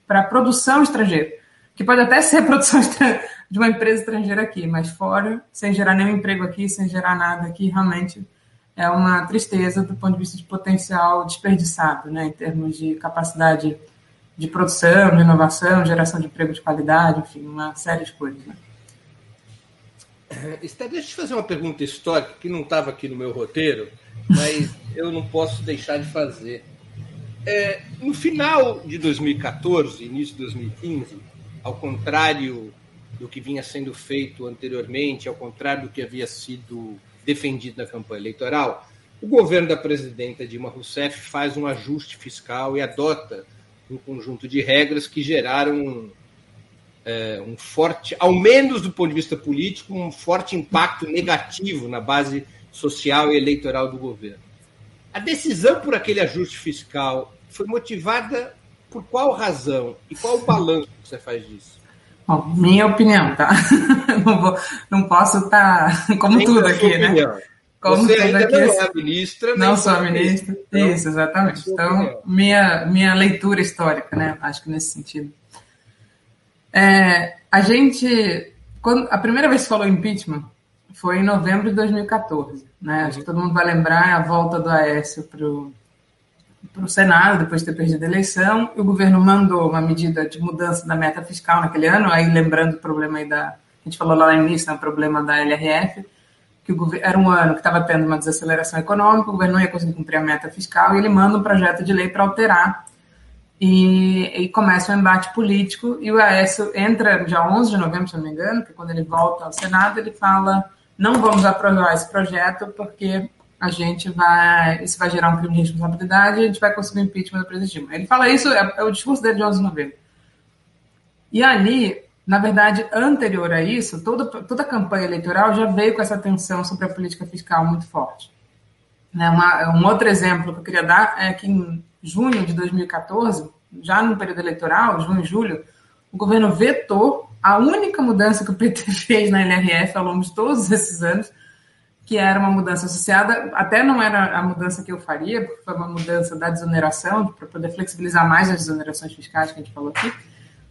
para a produção estrangeira. Que pode até ser produção de uma empresa estrangeira aqui, mas fora, sem gerar nenhum emprego aqui, sem gerar nada aqui, realmente é uma tristeza do ponto de vista de potencial desperdiçado, né, em termos de capacidade de produção, de inovação, geração de emprego de qualidade, enfim, uma série de coisas. Né? Esther, deixa eu te fazer uma pergunta histórica que não estava aqui no meu roteiro, mas eu não posso deixar de fazer. É, no final de 2014, início de 2015, ao contrário do que vinha sendo feito anteriormente, ao contrário do que havia sido defendido na campanha eleitoral, o governo da presidenta Dilma Rousseff faz um ajuste fiscal e adota um conjunto de regras que geraram é, um forte, ao menos do ponto de vista político, um forte impacto negativo na base social e eleitoral do governo. A decisão por aquele ajuste fiscal foi motivada por qual razão e qual o balanço que você faz disso? Bom, minha opinião, tá? Não, vou, não posso estar tá, como tudo aqui, né? opinião. né? Como Você ainda aqui, não é a ministra. Não sou a ministra. Então, Isso, exatamente. Então, minha, minha leitura histórica, né? Acho que nesse sentido. É, a gente, quando, a primeira vez que falou impeachment foi em novembro de 2014, né? Acho que todo mundo vai lembrar a volta do Aécio para o Senado, depois de ter perdido a eleição, e o governo mandou uma medida de mudança da meta fiscal naquele ano, aí lembrando o problema aí da. A gente falou lá no início, né, o problema da LRF, que o era um ano que estava tendo uma desaceleração econômica, o governo não ia conseguir cumprir a meta fiscal, e ele manda um projeto de lei para alterar. E, e, começa um embate político, e o Aécio entra dia 11 de novembro, se não me engano, que é quando ele volta ao Senado, ele fala: não vamos aprovar esse projeto porque a gente vai. Isso vai gerar um crime de responsabilidade e a gente vai conseguir o impeachment do presidente Dilma. Ele fala isso, é, é, o discurso dele de 11 de novembro. E ali, na verdade, anterior a isso, toda, toda a campanha eleitoral já veio com essa tensão sobre a política fiscal muito forte. Né? Uma, um outro exemplo que eu queria dar é que em junho de 2014, já no período eleitoral, junho e julho, o governo vetou a única mudança que o PT fez na LRF ao longo de todos esses anos, que era uma mudança associada, até não era a mudança que eu faria, porque foi uma mudança da desoneração, para poder flexibilizar mais as desonerações fiscais que a gente falou aqui.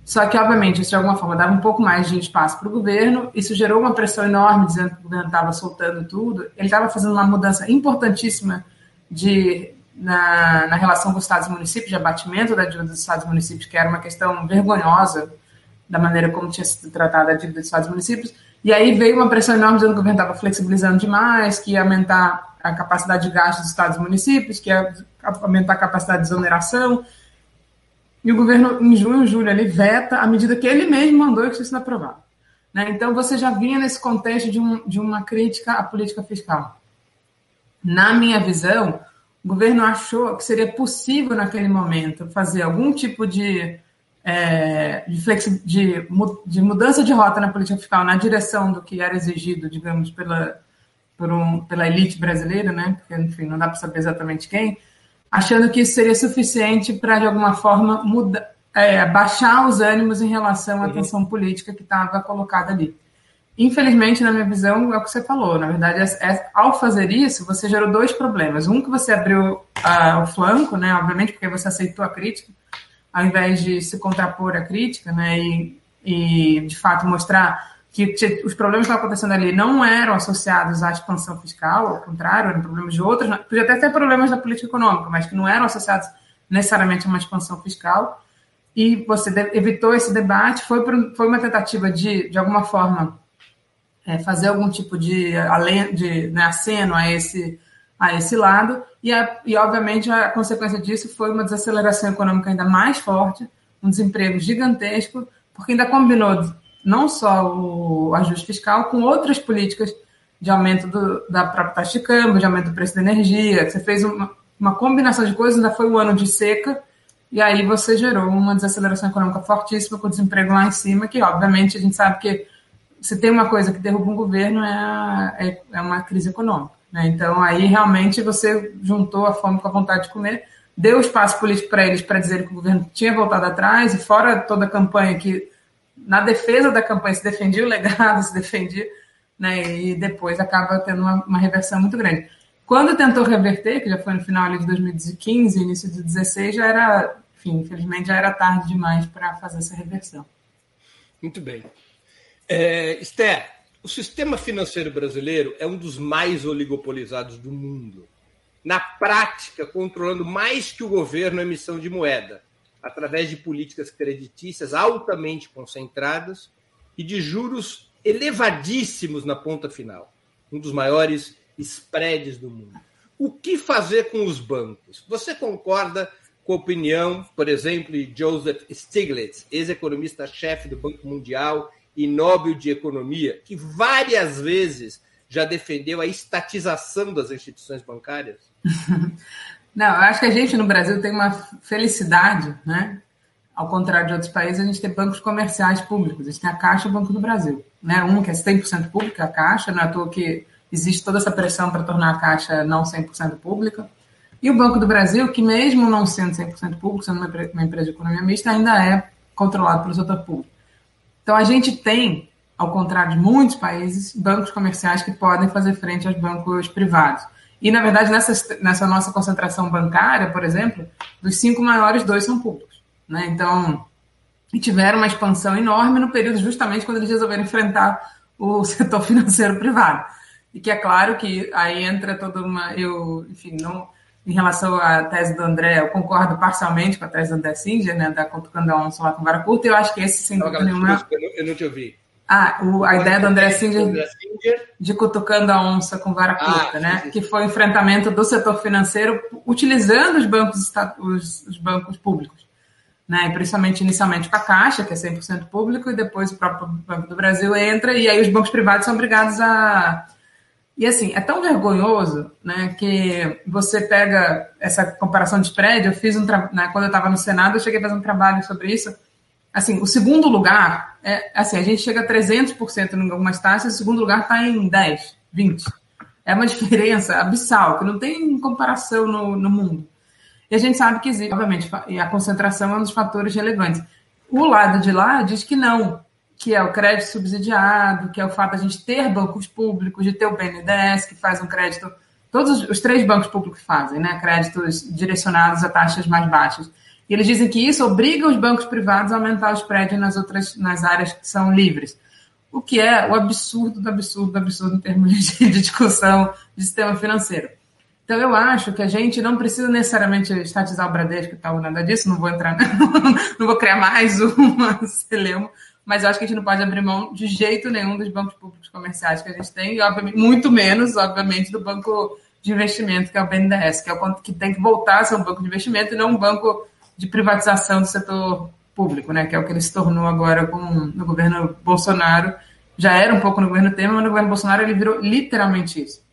Só que, obviamente, isso de alguma forma dava um pouco mais de espaço para o governo, isso gerou uma pressão enorme, dizendo que o governo estava soltando tudo. Ele estava fazendo uma mudança importantíssima de, na, na relação com os estados e municípios, de abatimento da dívida dos estados e municípios, que era uma questão vergonhosa da maneira como tinha sido tratada a dívida dos estados e municípios e aí veio uma pressão enorme dizendo que o governo estava flexibilizando demais, que ia aumentar a capacidade de gasto dos estados e municípios, que ia aumentar a capacidade de exoneração. E o governo, em junho e julho, ele veta a medida que ele mesmo mandou e que isso aprovado. Né? Então, você já vinha nesse contexto de, um, de uma crítica à política fiscal. Na minha visão, o governo achou que seria possível, naquele momento, fazer algum tipo de é, de, flexi, de, de, mudança de rota na política fiscal na direção do que era exigido, digamos, pela, um, pela elite brasileira, né? Porque, enfim, não dá para saber exatamente quem, achando que isso seria suficiente para, de alguma forma, muda, é, baixar os ânimos em relação à uhum. tensão política que estava colocada ali. Infelizmente, na minha visão, é o que você falou. Na verdade, é, é, ao fazer isso, você gerou dois problemas. Um, que você abriu uh, o flanco, né? Obviamente, porque você aceitou a crítica ao invés de se contrapor à crítica, né, e, e de fato mostrar que os problemas que estavam acontecendo ali não eram associados à expansão fiscal, ao contrário, eram problemas de outras, podia até ter problemas da política econômica, mas que não eram associados necessariamente uma expansão fiscal, e você evitou esse debate, foi, foi uma tentativa de, de alguma forma, é, fazer algum tipo de, de né, aceno a esse, a esse lado, e, a, e, obviamente, a consequência disso foi uma desaceleração econômica ainda mais forte, um desemprego gigantesco, porque ainda combinou não só o ajuste fiscal, com outras políticas de aumento do, da própria taxa de câmbio, de aumento do preço da energia, você fez uma, uma combinação de coisas, ainda foi um ano de seca, e aí você gerou uma desaceleração econômica fortíssima, com o desemprego lá em cima, que obviamente a gente sabe que se tem uma coisa que derruba um governo é, a, é, é uma crise econômica. Né? Então aí realmente você juntou a fome com a vontade de comer, deu espaço político para eles para dizer que o governo tinha voltado atrás, e fora toda a campanha que, na defesa da campanha, se defendia o legado, se defendia, né? e depois acaba tendo uma, uma reversão muito grande. Quando tentou reverter, que já foi no final de 2015, início de 2016, já era, enfim, infelizmente já era tarde demais para fazer essa reversão. Muito bem. É, Esther, o sistema financeiro brasileiro é um dos mais oligopolizados do mundo. Na prática, controlando mais que o governo a emissão de moeda, através de políticas creditícias altamente concentradas e de juros elevadíssimos na ponta final. Um dos maiores spreads do mundo. O que fazer com os bancos? Você concorda com a opinião, por exemplo, de Joseph Stiglitz, ex-economista-chefe do Banco Mundial e Nobel de Economia, que várias vezes já defendeu a estatização das instituições bancárias? Não, eu acho que a gente no Brasil tem uma felicidade, né? Ao contrário de outros países, a gente tem bancos comerciais públicos. A gente tem a Caixa e o Banco do Brasil. Né? Um que é 100% público, a Caixa, não é à toa que existe toda essa pressão para tornar a Caixa não 100% pública. E o Banco do Brasil, que mesmo não sendo 100% público, sendo uma empresa de economia mista, ainda é controlado pelo setor público. Então, a gente tem, ao contrário de muitos países, bancos comerciais que podem fazer frente aos bancos privados. E, na verdade, nessa, nessa nossa concentração bancária, por exemplo, dos cinco maiores, dois são públicos. Né? Então, tiveram uma expansão enorme no período justamente quando eles resolveram enfrentar o setor financeiro privado. E que é claro que aí entra toda uma. Eu, enfim, não, em relação à tese do André, eu concordo parcialmente com a tese do André Singer, né, da Cutucando a Onça lá com vara curta, eu acho que esse, sem dúvida nenhuma... Eu não te ouvi. Ah, o, a ideia do André Singer de cutucando a onça com vara ah, curta, ah, né? Sim, sim. Que foi o enfrentamento do setor financeiro utilizando os bancos, os, os bancos públicos. Né? principalmente inicialmente com a Caixa, que é 100% público, e depois o próprio Banco do Brasil entra, e aí os bancos privados são obrigados a, e assim, é tão vergonhoso, né, que você pega essa comparação de spread, eu fiz um né, quando eu estava no Senado, eu cheguei a fazer um trabalho sobre isso. Assim, o segundo lugar, é assim, a gente chega a 300% em algumas taxas, o segundo lugar está em 10, 20. É uma diferença abissal, que não tem comparação no, no mundo. E a gente sabe que existe, obviamente, e a concentração é um dos fatores relevantes. O lado de lá diz que não, que é o crédito subsidiado, que é o fato de a gente ter bancos públicos, de ter o BNDES, que faz um crédito. Todos os três bancos públicos fazem, né? Créditos direcionados a taxas mais baixas. E eles dizem que isso obriga os bancos privados a aumentar os prédios nas outras nas áreas que são livres. O que é o absurdo do absurdo do absurdo em termos de, discussão de sistema financeiro. Então, eu acho que a gente não precisa necessariamente estatizar o Bradesco e tal, nada disso, não vou entrar, não vou criar mais uma celemo, mas eu acho que a gente não pode abrir mão de jeito nenhum dos bancos públicos comerciais que a gente tem, e muito menos, obviamente, do banco de investimento, que é o BNDES, que é o que tem que voltar a ser um banco de investimento e não um banco de privatização do setor público, né? Que é o que ele se tornou agora com, no governo Bolsonaro. Já era um pouco no governo Temer, mas no governo Bolsonaro ele virou literalmente isso.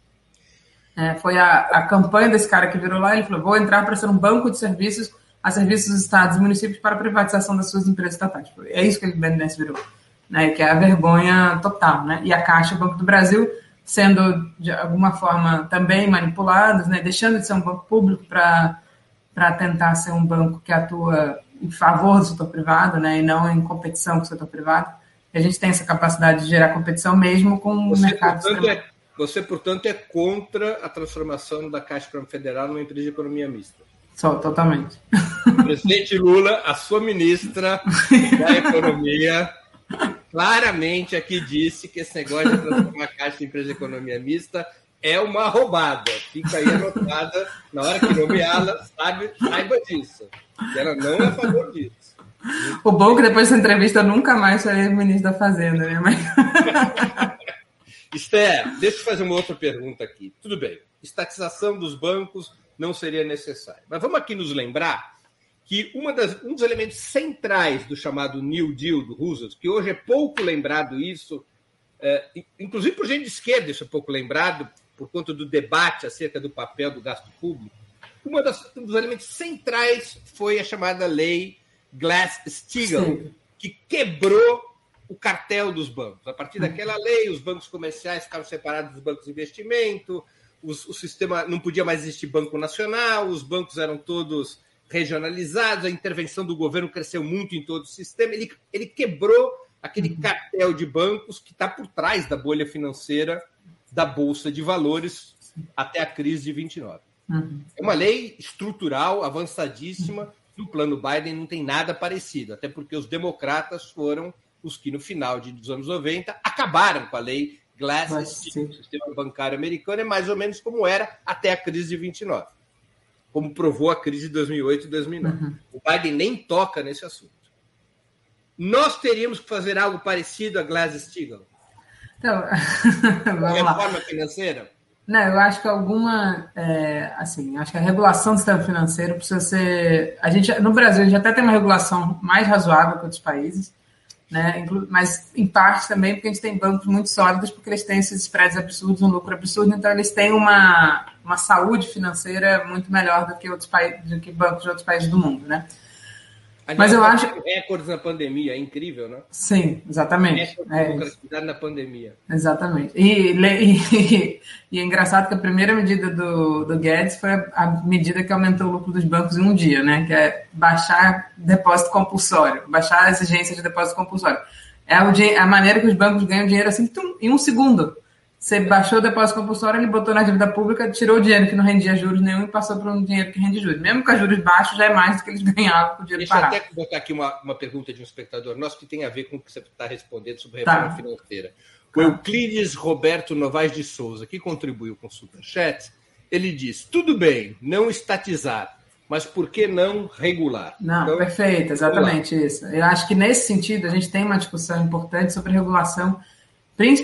É, foi a, a campanha desse cara que virou lá, ele falou, vou entrar para ser um banco de serviços a serviços dos estados e municípios para a privatização das suas empresas estatais. É isso que o BNDES virou, né? que é a vergonha total. Né? E a Caixa, o Banco do Brasil, sendo de alguma forma também manipulados, né? deixando de ser um banco público para tentar ser um banco que atua em favor do setor privado né? e não em competição com o setor privado. E a gente tem essa capacidade de gerar competição mesmo com você, o mercado. Portanto, é, você, portanto, é contra a transformação da Caixa Federal numa empresa de economia mista. Só, totalmente. Presidente Lula, a sua ministra da Economia, claramente aqui disse que esse negócio de transformar a Caixa em empresa de economia mista é uma roubada. Fica aí anotada, na hora que nomeá-la, saiba disso. Ela não é a favor disso. O bom é que depois dessa entrevista nunca mais serei ministro da Fazenda, né? Mas... Esther, deixa eu fazer uma outra pergunta aqui. Tudo bem, estatização dos bancos não seria necessária. Mas vamos aqui nos lembrar que das, um dos elementos centrais do chamado New Deal do Roosevelt, que hoje é pouco lembrado isso, é, inclusive por gente de esquerda, isso é pouco lembrado, por conta do debate acerca do papel do gasto público, uma das, um dos elementos centrais foi a chamada lei Glass-Steagall, que quebrou o cartel dos bancos. A partir daquela lei, os bancos comerciais ficaram separados dos bancos de investimento, os, o sistema não podia mais existir banco nacional, os bancos eram todos regionalizados, a intervenção do governo cresceu muito em todo o sistema. Ele, ele quebrou aquele uhum. cartel de bancos que está por trás da bolha financeira da Bolsa de Valores até a crise de 29. Uhum. É uma lei estrutural, avançadíssima. No plano Biden não tem nada parecido, até porque os democratas foram os que, no final dos anos 90, acabaram com a lei Glass, o sistema bancário americano é mais ou menos como era até a crise de 29, como provou a crise de 2008 e 2009. Uhum. O Biden nem toca nesse assunto. Nós teríamos que fazer algo parecido a Glass-Steagall? Então, vamos reforma financeira? Não, eu acho que alguma, é, assim, acho que a regulação do sistema financeiro precisa ser, a gente, no Brasil, a gente até tem uma regulação mais razoável que outros países, né? Mas em parte também porque a gente tem bancos muito sólidos, porque eles têm esses spreads absurdos, um lucro absurdo, então eles têm uma, uma saúde financeira muito melhor do que outros do que bancos de outros países do mundo, né? Mas eu acho recordes na pandemia, é incrível, né? Sim, exatamente. Recordes é na pandemia. Exatamente. E, e, e, é engraçado que a primeira medida do, do Guedes foi a, a, medida que aumentou o lucro dos bancos em um dia, né? Que é baixar depósito compulsório, baixar a exigência de depósito compulsório. É a maneira que os bancos ganham dinheiro assim tum, em um segundo. Você baixou o depósito compulsório, ele botou na dívida pública, tirou o dinheiro que não rendia juros nenhum e passou para um dinheiro que rende juros. Mesmo com juros baixos, já é mais do que eles ganhavam com o dinheiro Deixa parado. Deixa eu até botar aqui uma, uma pergunta de um espectador nosso que tem a ver com o que você está respondendo sobre reforma tá. financeira. O Euclides Roberto Novaes de Souza, que contribuiu com o Superchat, ele diz: tudo bem, não estatizar, mas por que não regular? Não, então, perfeito, exatamente regular. isso. Eu acho que nesse sentido a gente tem uma discussão importante sobre regulação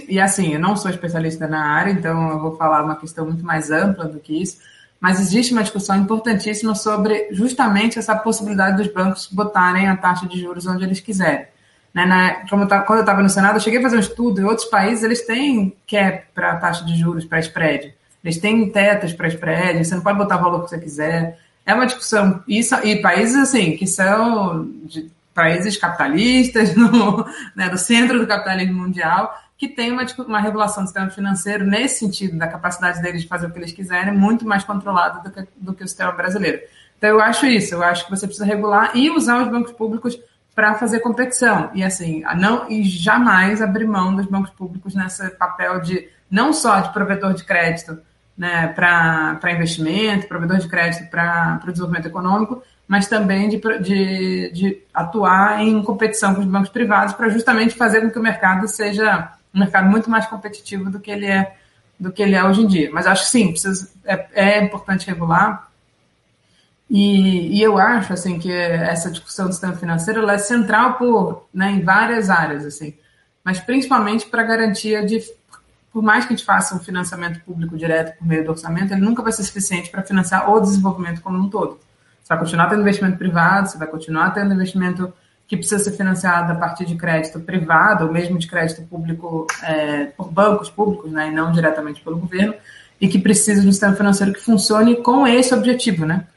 e assim, eu não sou especialista na área, então eu vou falar uma questão muito mais ampla do que isso, mas existe uma discussão importantíssima sobre justamente essa possibilidade dos bancos botarem a taxa de juros onde eles quiserem. Né, na, eu, quando eu estava no Senado, eu cheguei a fazer um estudo, em outros países eles têm cap para taxa de juros, para spread. Eles têm tetas para spread, você não pode botar o valor que você quiser. É uma discussão. Isso, e países assim, que são de, países capitalistas, no, né, do centro do capitalismo mundial, que tem uma, uma regulação do sistema financeiro nesse sentido, da capacidade deles de fazer o que eles quiserem, muito mais controlada do que, do que o sistema brasileiro. Então, eu acho isso, eu acho que você precisa regular e usar os bancos públicos para fazer competição. E assim, não, e jamais abrir mão dos bancos públicos nesse papel de não só de provedor de crédito né, para investimento, provedor de crédito para o desenvolvimento econômico, mas também de, de, de atuar em competição com os bancos privados para justamente fazer com que o mercado seja um mercado muito mais competitivo do que ele é do que ele é hoje em dia. Mas acho que sim, precisa, é, é importante regular. E, e, eu acho assim que essa discussão do sistema financeiro é central por, né, em várias áreas, assim, mas principalmente para garantia de, por mais que a gente faça um financiamento público direto por meio do orçamento, ele nunca vai ser suficiente para financiar o desenvolvimento como um todo. Você vai continuar tendo investimento privado, você vai continuar tendo investimento que precisa ser financiada a partir de crédito privado, ou mesmo de crédito público é, por bancos públicos, né, e não diretamente pelo governo, e que precisa de um sistema financeiro que funcione com esse objetivo, né?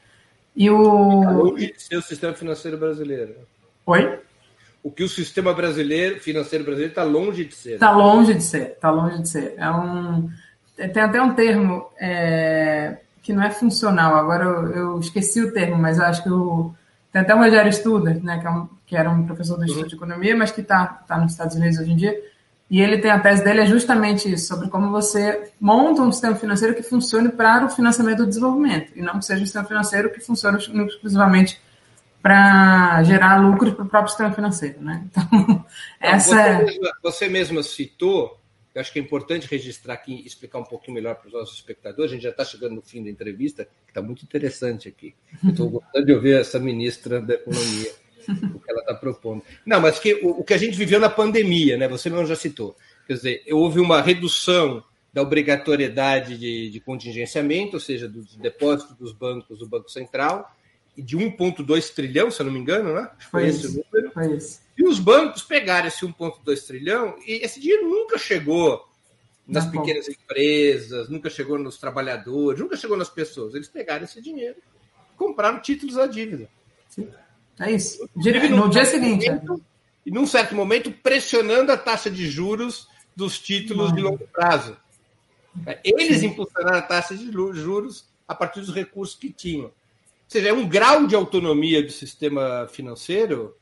E o seu sistema financeiro brasileiro. Oi? O que o sistema brasileiro, financeiro brasileiro, está longe de ser. Está né? longe de ser, está longe de ser. É um tem até um termo é, que não é funcional. Agora eu, eu, esqueci o termo, mas acho que o tem até o Rogério Student, né, que, é um, que era um professor do Instituto de Economia, mas que está tá nos Estados Unidos hoje em dia. E ele tem a tese dele é justamente isso, sobre como você monta um sistema financeiro que funcione para o financiamento do desenvolvimento, e não que seja um sistema financeiro que funcione exclusivamente para gerar lucros para o próprio sistema financeiro. Né? Então, essa você, é... mesma, você mesma citou eu acho que é importante registrar aqui e explicar um pouquinho melhor para os nossos espectadores. A gente já está chegando no fim da entrevista, que está muito interessante aqui. Estou gostando de ouvir essa ministra da Economia, o que ela está propondo. Não, mas que, o, o, que a gente viveu na pandemia, né? você mesmo já citou. Quer dizer, houve uma redução da obrigatoriedade de, de contingenciamento, ou seja, dos depósitos dos bancos do Banco Central, de 1,2 trilhão, se eu não me engano, né? Foi, foi esse o número. Foi esse. E os bancos pegaram esse 1,2 trilhão e esse dinheiro nunca chegou nas pequenas empresas, nunca chegou nos trabalhadores, nunca chegou nas pessoas. Eles pegaram esse dinheiro, compraram títulos à dívida. Sim. É isso. No, no dia seguinte. Momento, e num certo momento, pressionando a taxa de juros dos títulos de longo prazo. Eles Sim. impulsionaram a taxa de juros a partir dos recursos que tinham. Ou seja, é um grau de autonomia do sistema financeiro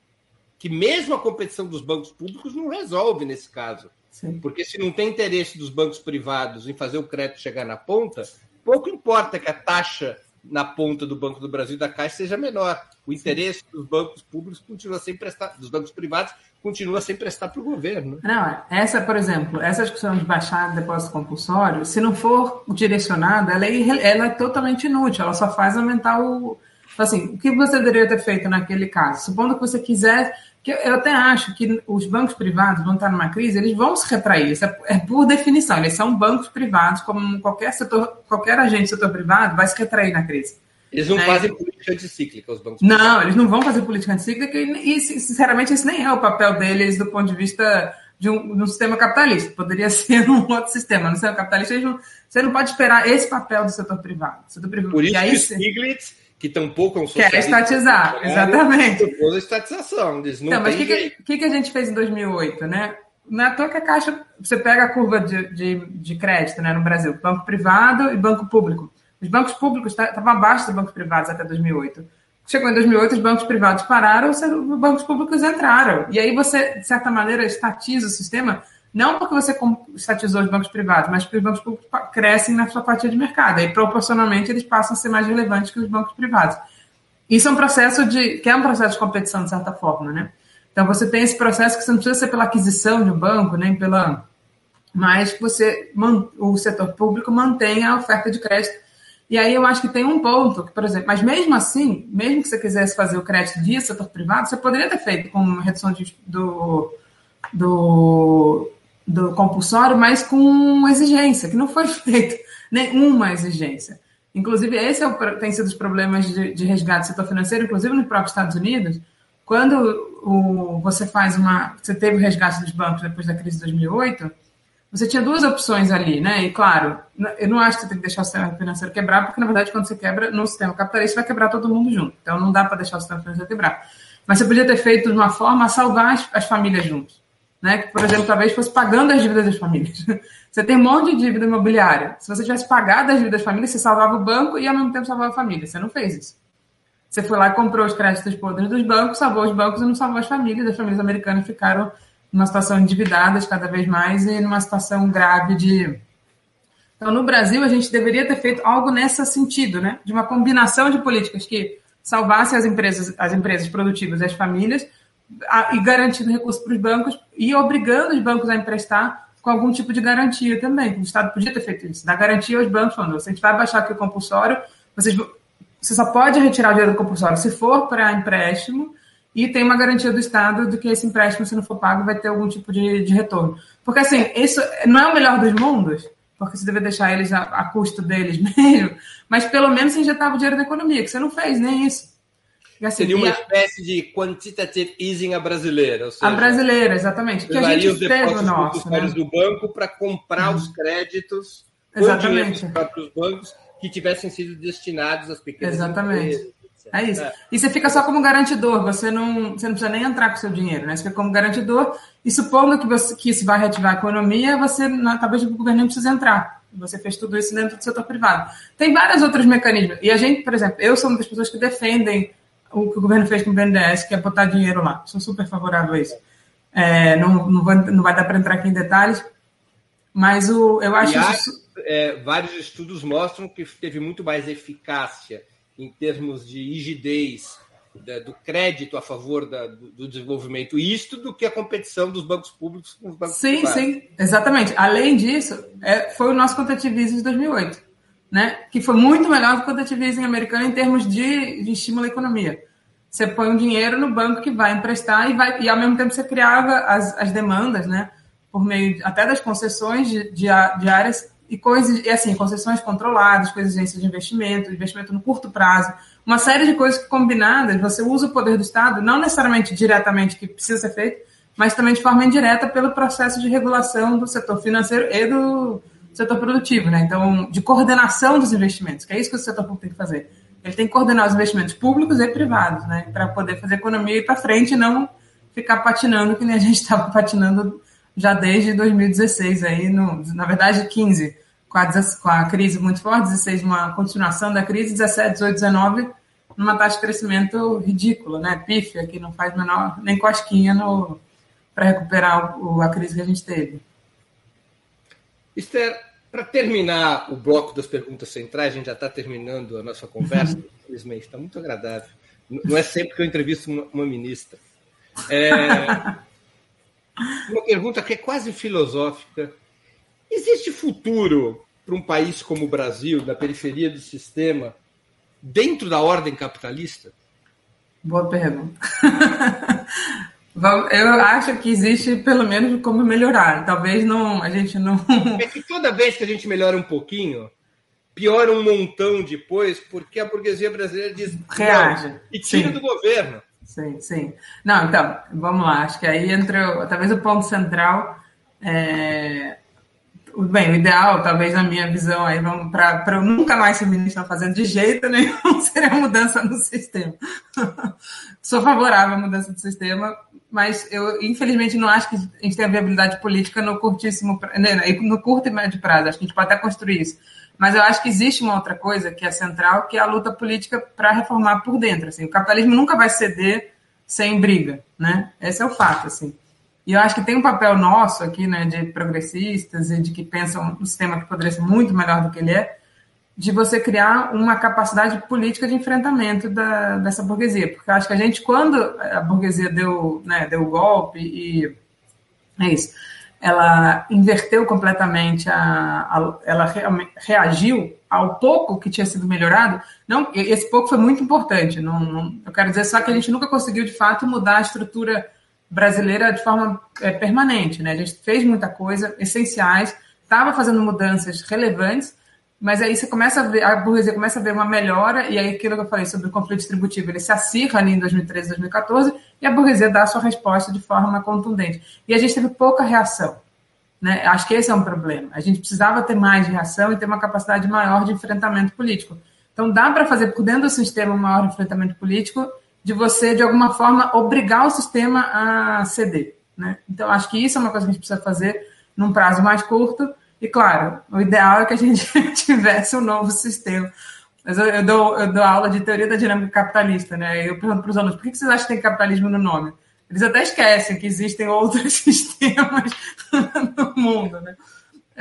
que mesmo a competição dos bancos públicos não resolve nesse caso. Sim. Porque se não tem interesse dos bancos privados em fazer o crédito chegar na ponta, pouco importa que a taxa na ponta do Banco do Brasil e da Caixa seja menor. O interesse Sim. dos bancos públicos continua sem prestar, dos bancos privados continua sem prestar para o governo. Não, essa, por exemplo, essa discussão de baixar depósito compulsório, se não for direcionada, ela é, ela é totalmente inútil, ela só faz aumentar o. Assim, o que você deveria ter feito naquele caso? Supondo que você quiser que eu até acho que os bancos privados vão estar numa crise, eles vão se retrair. Isso é, é por definição, eles são bancos privados, como qualquer setor, qualquer agente do setor privado vai se retrair na crise. Eles não é. fazem política anticíclica, os bancos Não, privados. eles não vão fazer política anticíclica e, e, sinceramente, esse nem é o papel deles do ponto de vista de um, de um sistema capitalista. Poderia ser um outro sistema. No sistema capitalista, não, você não pode esperar esse papel do setor privado. Setor privado. Por isso aí, que Stiglitz que tampouco é um Quer estatizar, exatamente. Propôs a estatização. Diz, não mas o que, que, que, a gente fez em 2008, né? Não é à toa que a Caixa, você pega a curva de, de, de crédito né, no Brasil, banco privado e banco público. Os bancos públicos estavam abaixo dos bancos privados até 2008. Chegou em 2008, os bancos privados pararam, os bancos públicos entraram. E aí você, de certa maneira, estatiza o sistema não porque você estatizou os bancos privados, mas porque os bancos públicos crescem na sua fatia de mercado. E proporcionalmente eles passam a ser mais relevantes que os bancos privados. Isso é um processo de. que é um processo de competição, de certa forma, né? Então você tem esse processo que você não precisa ser pela aquisição de um banco, nem pela. Mas você, o setor público mantenha a oferta de crédito. E aí eu acho que tem um ponto, que, por exemplo, mas mesmo assim, mesmo que você quisesse fazer o crédito via setor privado, você poderia ter feito com redução de, do, do do compulsório, mas com exigência, que não foi feita nenhuma exigência. Inclusive, esse é o, tem sido os problemas de, de resgate do setor financeiro, inclusive nos próprios Estados Unidos. Quando o, você faz uma. Você teve o resgate dos bancos depois da crise de 2008, você tinha duas opções ali, né? E claro, eu não acho que você tem que deixar o sistema financeiro quebrar, porque na verdade, quando você quebra no sistema capitalista, vai quebrar todo mundo junto. Então não dá para deixar o sistema financeiro quebrar. Mas você podia ter feito de uma forma a salvar as, as famílias juntos né? Que, por exemplo, talvez fosse pagando as dívidas das famílias. Você tem um monte de dívida imobiliária. Se você tivesse pagado as dívidas das famílias, você salvava o banco e ao mesmo tempo salvava a família. Você não fez isso. Você foi lá e comprou os créditos podres dos bancos, salvou os bancos e não salvou as famílias. As famílias americanas ficaram numa situação endividadas cada vez mais e numa situação grave de. Então, no Brasil, a gente deveria ter feito algo nesse sentido, né? De uma combinação de políticas que salvasse as empresas, as empresas produtivas e as famílias, e garantindo recursos para os bancos e obrigando os bancos a emprestar com algum tipo de garantia também. O Estado podia ter feito isso, dar garantia aos bancos, falando, se a gente vai baixar aqui o compulsório, vocês, você só pode retirar o dinheiro do compulsório se for para empréstimo e tem uma garantia do Estado de que esse empréstimo, se não for pago, vai ter algum tipo de, de retorno. Porque, assim, isso não é o melhor dos mundos, porque você deve deixar eles a, a custo deles mesmo, mas pelo menos você injetava o dinheiro da economia, que você não fez nem isso. Assim, Seria uma a... espécie de quantitative easing a brasileira. Seja, a brasileira, exatamente. Que a gente os depósitos nosso, né? do banco para comprar uhum. os créditos exatamente. dos próprios bancos que tivessem sido destinados às pequenas Exatamente. Empresas. É isso. É. E você fica só como garantidor, você não, você não precisa nem entrar com o seu dinheiro, né? Você fica como garantidor, e supondo que, você, que isso vai reativar a economia, você, talvez o governo não precisa entrar. Você fez tudo isso dentro do setor privado. Tem vários outros mecanismos. E a gente, por exemplo, eu sou uma das pessoas que defendem o que o governo fez com o BNDES, que é botar dinheiro lá. Sou super favorável a isso. É, não, não, vai, não vai dar para entrar aqui em detalhes, mas o, eu acho. Aliás, isso... é, vários estudos mostram que teve muito mais eficácia em termos de rigidez do crédito a favor da, do, desenvolvimento, isto do que a competição dos bancos públicos com os bancos sim, privados. Sim, sim, exatamente. Além disso, é, foi o nosso quantitative de 2008, né? que foi muito melhor do que o quantitative americano em termos de, de estímulo à economia. Você põe um dinheiro no banco que vai emprestar e, vai, e ao mesmo tempo você criava as, as demandas, né? por meio até das concessões de, de, de áreas e coisas, e assim, concessões controladas, coisas de investimento, investimento no curto prazo, uma série de coisas combinadas, você usa o poder do Estado, não necessariamente diretamente que precisa ser feito, mas também de forma indireta pelo processo de regulação do setor financeiro e do setor produtivo, né? Então, de coordenação dos investimentos, que é isso que o setor público tem que fazer. Ele tem que coordenar os investimentos públicos e privados, né? Para poder fazer a economia ir para frente e não ficar patinando que nem a gente estava patinando já desde 2016, aí no, na verdade 15, com a, com a crise muito forte, 16 uma continuação da crise, 17, 18, 19 numa taxa de crescimento ridícula, né? Pífia, que não faz menor nem cosquinha para recuperar o, a crise que a gente teve. Esther, para terminar o bloco das perguntas centrais, a gente já está terminando a nossa conversa, infelizmente, está muito agradável. Não é sempre que eu entrevisto uma, uma ministra. É, uma pergunta que é quase filosófica. Existe futuro para um país como o Brasil, na periferia do sistema, dentro da ordem capitalista? Boa pergunta. Eu acho que existe pelo menos como melhorar. Talvez não, a gente não. É que toda vez que a gente melhora um pouquinho, piora um montão depois, porque a burguesia brasileira diz reage e tira sim. do governo. Sim, sim. Não, então, vamos lá. Acho que aí entra talvez o ponto central. É, Bem, o ideal, talvez na minha visão, aí para eu nunca mais ser ministra fazendo de jeito nenhum, seria mudança no sistema. Sou favorável à mudança do sistema, mas eu, infelizmente, não acho que a gente tem a viabilidade política no curtíssimo, né, no curto e médio prazo. Acho que a gente pode até construir isso. Mas eu acho que existe uma outra coisa que é central, que é a luta política para reformar por dentro. Assim. O capitalismo nunca vai ceder sem briga, né? Esse é o fato, assim. E eu acho que tem um papel nosso aqui, né, de progressistas e de que pensam um sistema que poderia ser muito melhor do que ele é, de você criar uma capacidade política de enfrentamento da, dessa burguesia. Porque eu acho que a gente, quando a burguesia deu, né, deu o golpe e é isso, ela inverteu completamente, a, a, ela re, reagiu ao pouco que tinha sido melhorado. Não, esse pouco foi muito importante. Não, não, eu quero dizer só que a gente nunca conseguiu, de fato, mudar a estrutura brasileira de forma é, permanente. Né? A gente fez muita coisa, essenciais, estava fazendo mudanças relevantes, mas aí você começa a ver, a burguesia começa a ver uma melhora, e aí aquilo que eu falei sobre o conflito distributivo, ele se acirra ali em 2013, 2014, e a burguesia dá a sua resposta de forma contundente. E a gente teve pouca reação. Né? Acho que esse é um problema. A gente precisava ter mais reação e ter uma capacidade maior de enfrentamento político. Então, dá para fazer por dentro do sistema um maior enfrentamento político de você, de alguma forma, obrigar o sistema a ceder. Né? Então, acho que isso é uma coisa que a gente precisa fazer num prazo mais curto. E, claro, o ideal é que a gente tivesse um novo sistema. Mas eu, eu, dou, eu dou aula de teoria da dinâmica capitalista, né? Eu pergunto para os alunos, por que vocês acham que tem capitalismo no nome? Eles até esquecem que existem outros sistemas no mundo, né?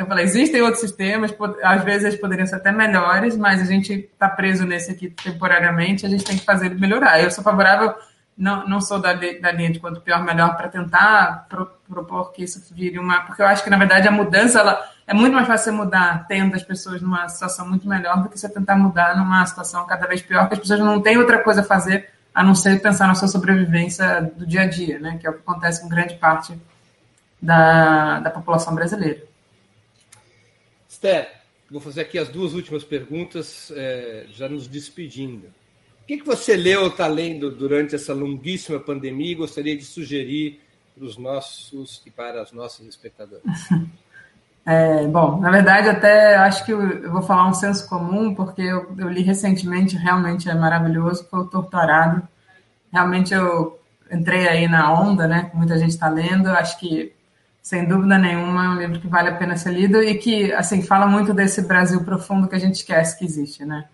Eu falei, existem outros sistemas, às vezes eles poderiam ser até melhores, mas a gente está preso nesse aqui temporariamente, a gente tem que fazer ele melhorar. Eu sou favorável, não, não sou da, da linha de quanto pior, melhor, para tentar pro, propor que isso vire uma. Porque eu acho que, na verdade, a mudança ela, é muito mais fácil mudar tendo as pessoas numa situação muito melhor do que você tentar mudar numa situação cada vez pior, que as pessoas não têm outra coisa a fazer a não ser pensar na sua sobrevivência do dia a dia, né? que é o que acontece com grande parte da, da população brasileira. Esther, vou fazer aqui as duas últimas perguntas, é, já nos despedindo. O que, que você leu ou está lendo durante essa longuíssima pandemia e gostaria de sugerir para os nossos e para as nossas espectadoras? É, bom, na verdade, até acho que eu, eu, vou falar um senso comum, porque eu, eu, li recentemente, realmente é maravilhoso, foi o Torturado. Realmente eu entrei aí na onda, né? Muita gente está lendo. Acho que sem dúvida nenhuma, é um livro que vale a pena ser lido e que, assim, fala muito desse Brasil profundo que a gente esquece que existe, né?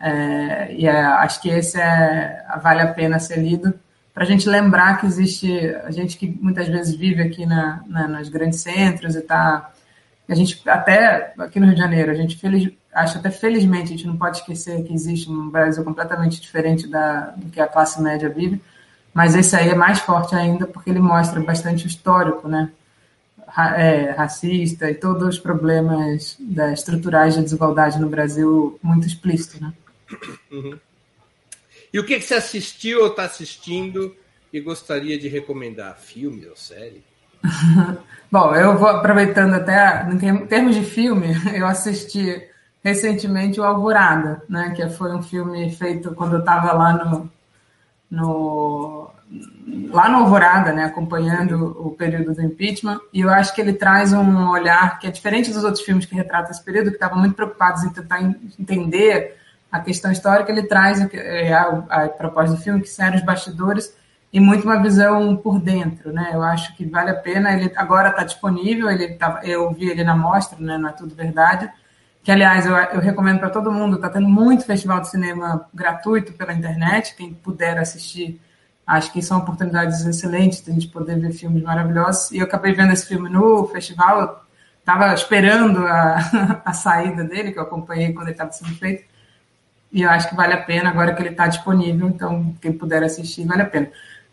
É, e é, acho que esse é, vale a pena ser lido para a gente lembrar que existe a gente que muitas vezes vive aqui na, na, nos grandes centros e tá a gente até aqui no Rio de Janeiro a gente feliz, acho até felizmente, a gente não pode esquecer que existe um Brasil completamente diferente da, do que a classe média vive, mas esse aí é mais forte ainda porque ele mostra bastante histórico, né? É, racista e todos os problemas da, estruturais de desigualdade no Brasil muito explícitos, né? Uhum. E o que, que você assistiu ou está assistindo e gostaria de recomendar? Filme ou série? Bom, eu vou aproveitando até, em termos de filme, eu assisti recentemente o Alvorada, né, que foi um filme feito quando eu estava lá no, no, lá no Alvorada, né, acompanhando o período do impeachment, e eu acho que ele traz um olhar que é diferente dos outros filmes que retratam esse período, que estavam muito preocupados em tentar entender a questão histórica, ele traz é, a, a proposta do filme, que são os bastidores, e muito uma visão por dentro, né? Eu acho que vale a pena. Ele agora está disponível, ele tá, eu vi ele na mostra, né? Não é tudo verdade. Que aliás eu, eu recomendo para todo mundo. Está tendo muito festival de cinema gratuito pela internet. Quem puder assistir, acho que são oportunidades excelentes de a gente poder ver filmes maravilhosos. E eu acabei vendo esse filme no festival. Estava esperando a, a saída dele, que eu acompanhei quando ele estava sendo feito. E eu acho que vale a pena agora que ele está disponível. Então, quem puder assistir, vale a pena.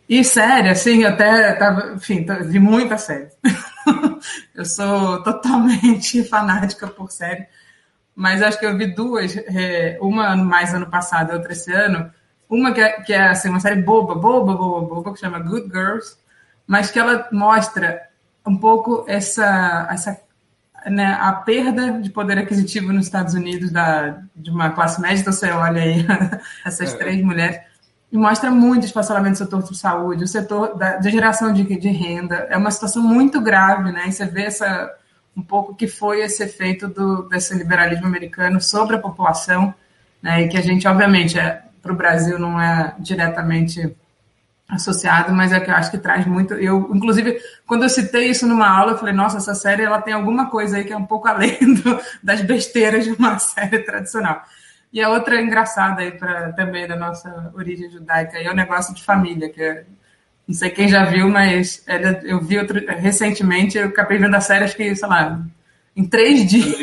E série, assim, até tava, enfim, vi muita série. eu sou totalmente fanática por série, mas acho que eu vi duas, é, uma mais ano passado e outra esse ano. Uma que é, que é assim, uma série boba, boba, boba, boba, que chama Good Girls, mas que ela mostra um pouco essa, essa né, a perda de poder aquisitivo nos Estados Unidos da, de uma classe média. Então você olha aí essas é. três mulheres e mostra muito o espaçamento do setor de saúde, o setor da, de geração de, de, renda. É uma situação muito grave, né? E você vê essa, um pouco que foi esse efeito do, desse liberalismo americano sobre a população, né? E que a gente, obviamente, é, para o Brasil não é diretamente associado, mas é que eu acho que traz muito. Eu, inclusive, quando eu citei isso numa aula, eu falei, nossa, essa série ela tem alguma coisa aí que é um pouco além do, das besteiras de uma série tradicional. E a outra engraçada aí para também da nossa origem judaica é o negócio de família, que é, não sei quem já viu, mas é, eu vi outro, recentemente, eu acabei vendo a série, acho que, sei lá, em três dias.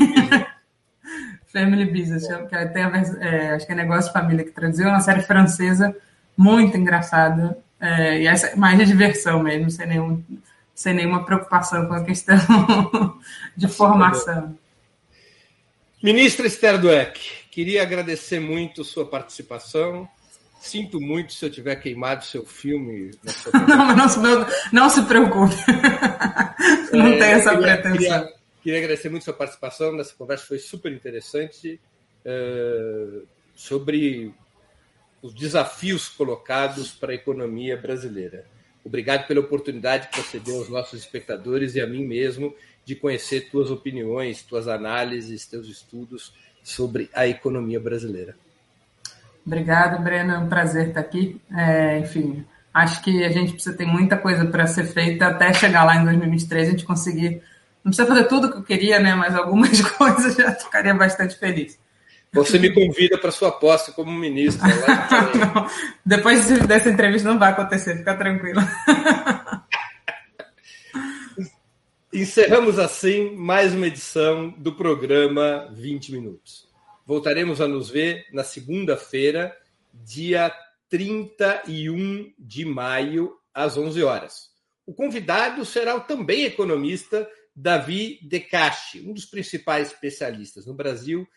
Family Business, que tem a, é, acho que é Negócio de Família que traduziu, é uma série francesa muito engraçada. É, e essa é mais de diversão mesmo, sem, nenhum, sem nenhuma preocupação com a questão de formação. Ministra Esther Dweck, Queria agradecer muito sua participação. Sinto muito se eu tiver queimado seu filme. não, mas não, não, se preocupe. não é, tem essa queria, pretensão. Queria, queria, agradecer muito sua participação. Nessa conversa foi super interessante uh, sobre os desafios colocados para a economia brasileira. Obrigado pela oportunidade que você deu aos nossos espectadores e a mim mesmo de conhecer tuas opiniões, tuas análises, teus estudos sobre a economia brasileira. Obrigado, Breno. É um prazer estar aqui. É, enfim, acho que a gente precisa ter muita coisa para ser feita até chegar lá em 2023 a gente conseguir. Não precisa fazer tudo o que eu queria, né? Mas algumas coisas já ficaria bastante feliz. Você me convida para sua posse como ministro. Depois dessa entrevista não vai acontecer, fica tranquilo. Encerramos assim mais uma edição do programa 20 Minutos. Voltaremos a nos ver na segunda-feira, dia 31 de maio, às 11 horas. O convidado será o também economista Davi Decache, um dos principais especialistas no Brasil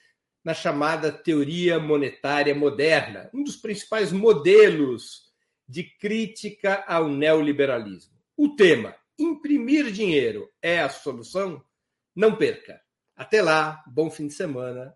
na chamada teoria monetária moderna, um dos principais modelos de crítica ao neoliberalismo. O tema imprimir dinheiro é a solução? Não perca. Até lá, bom fim de semana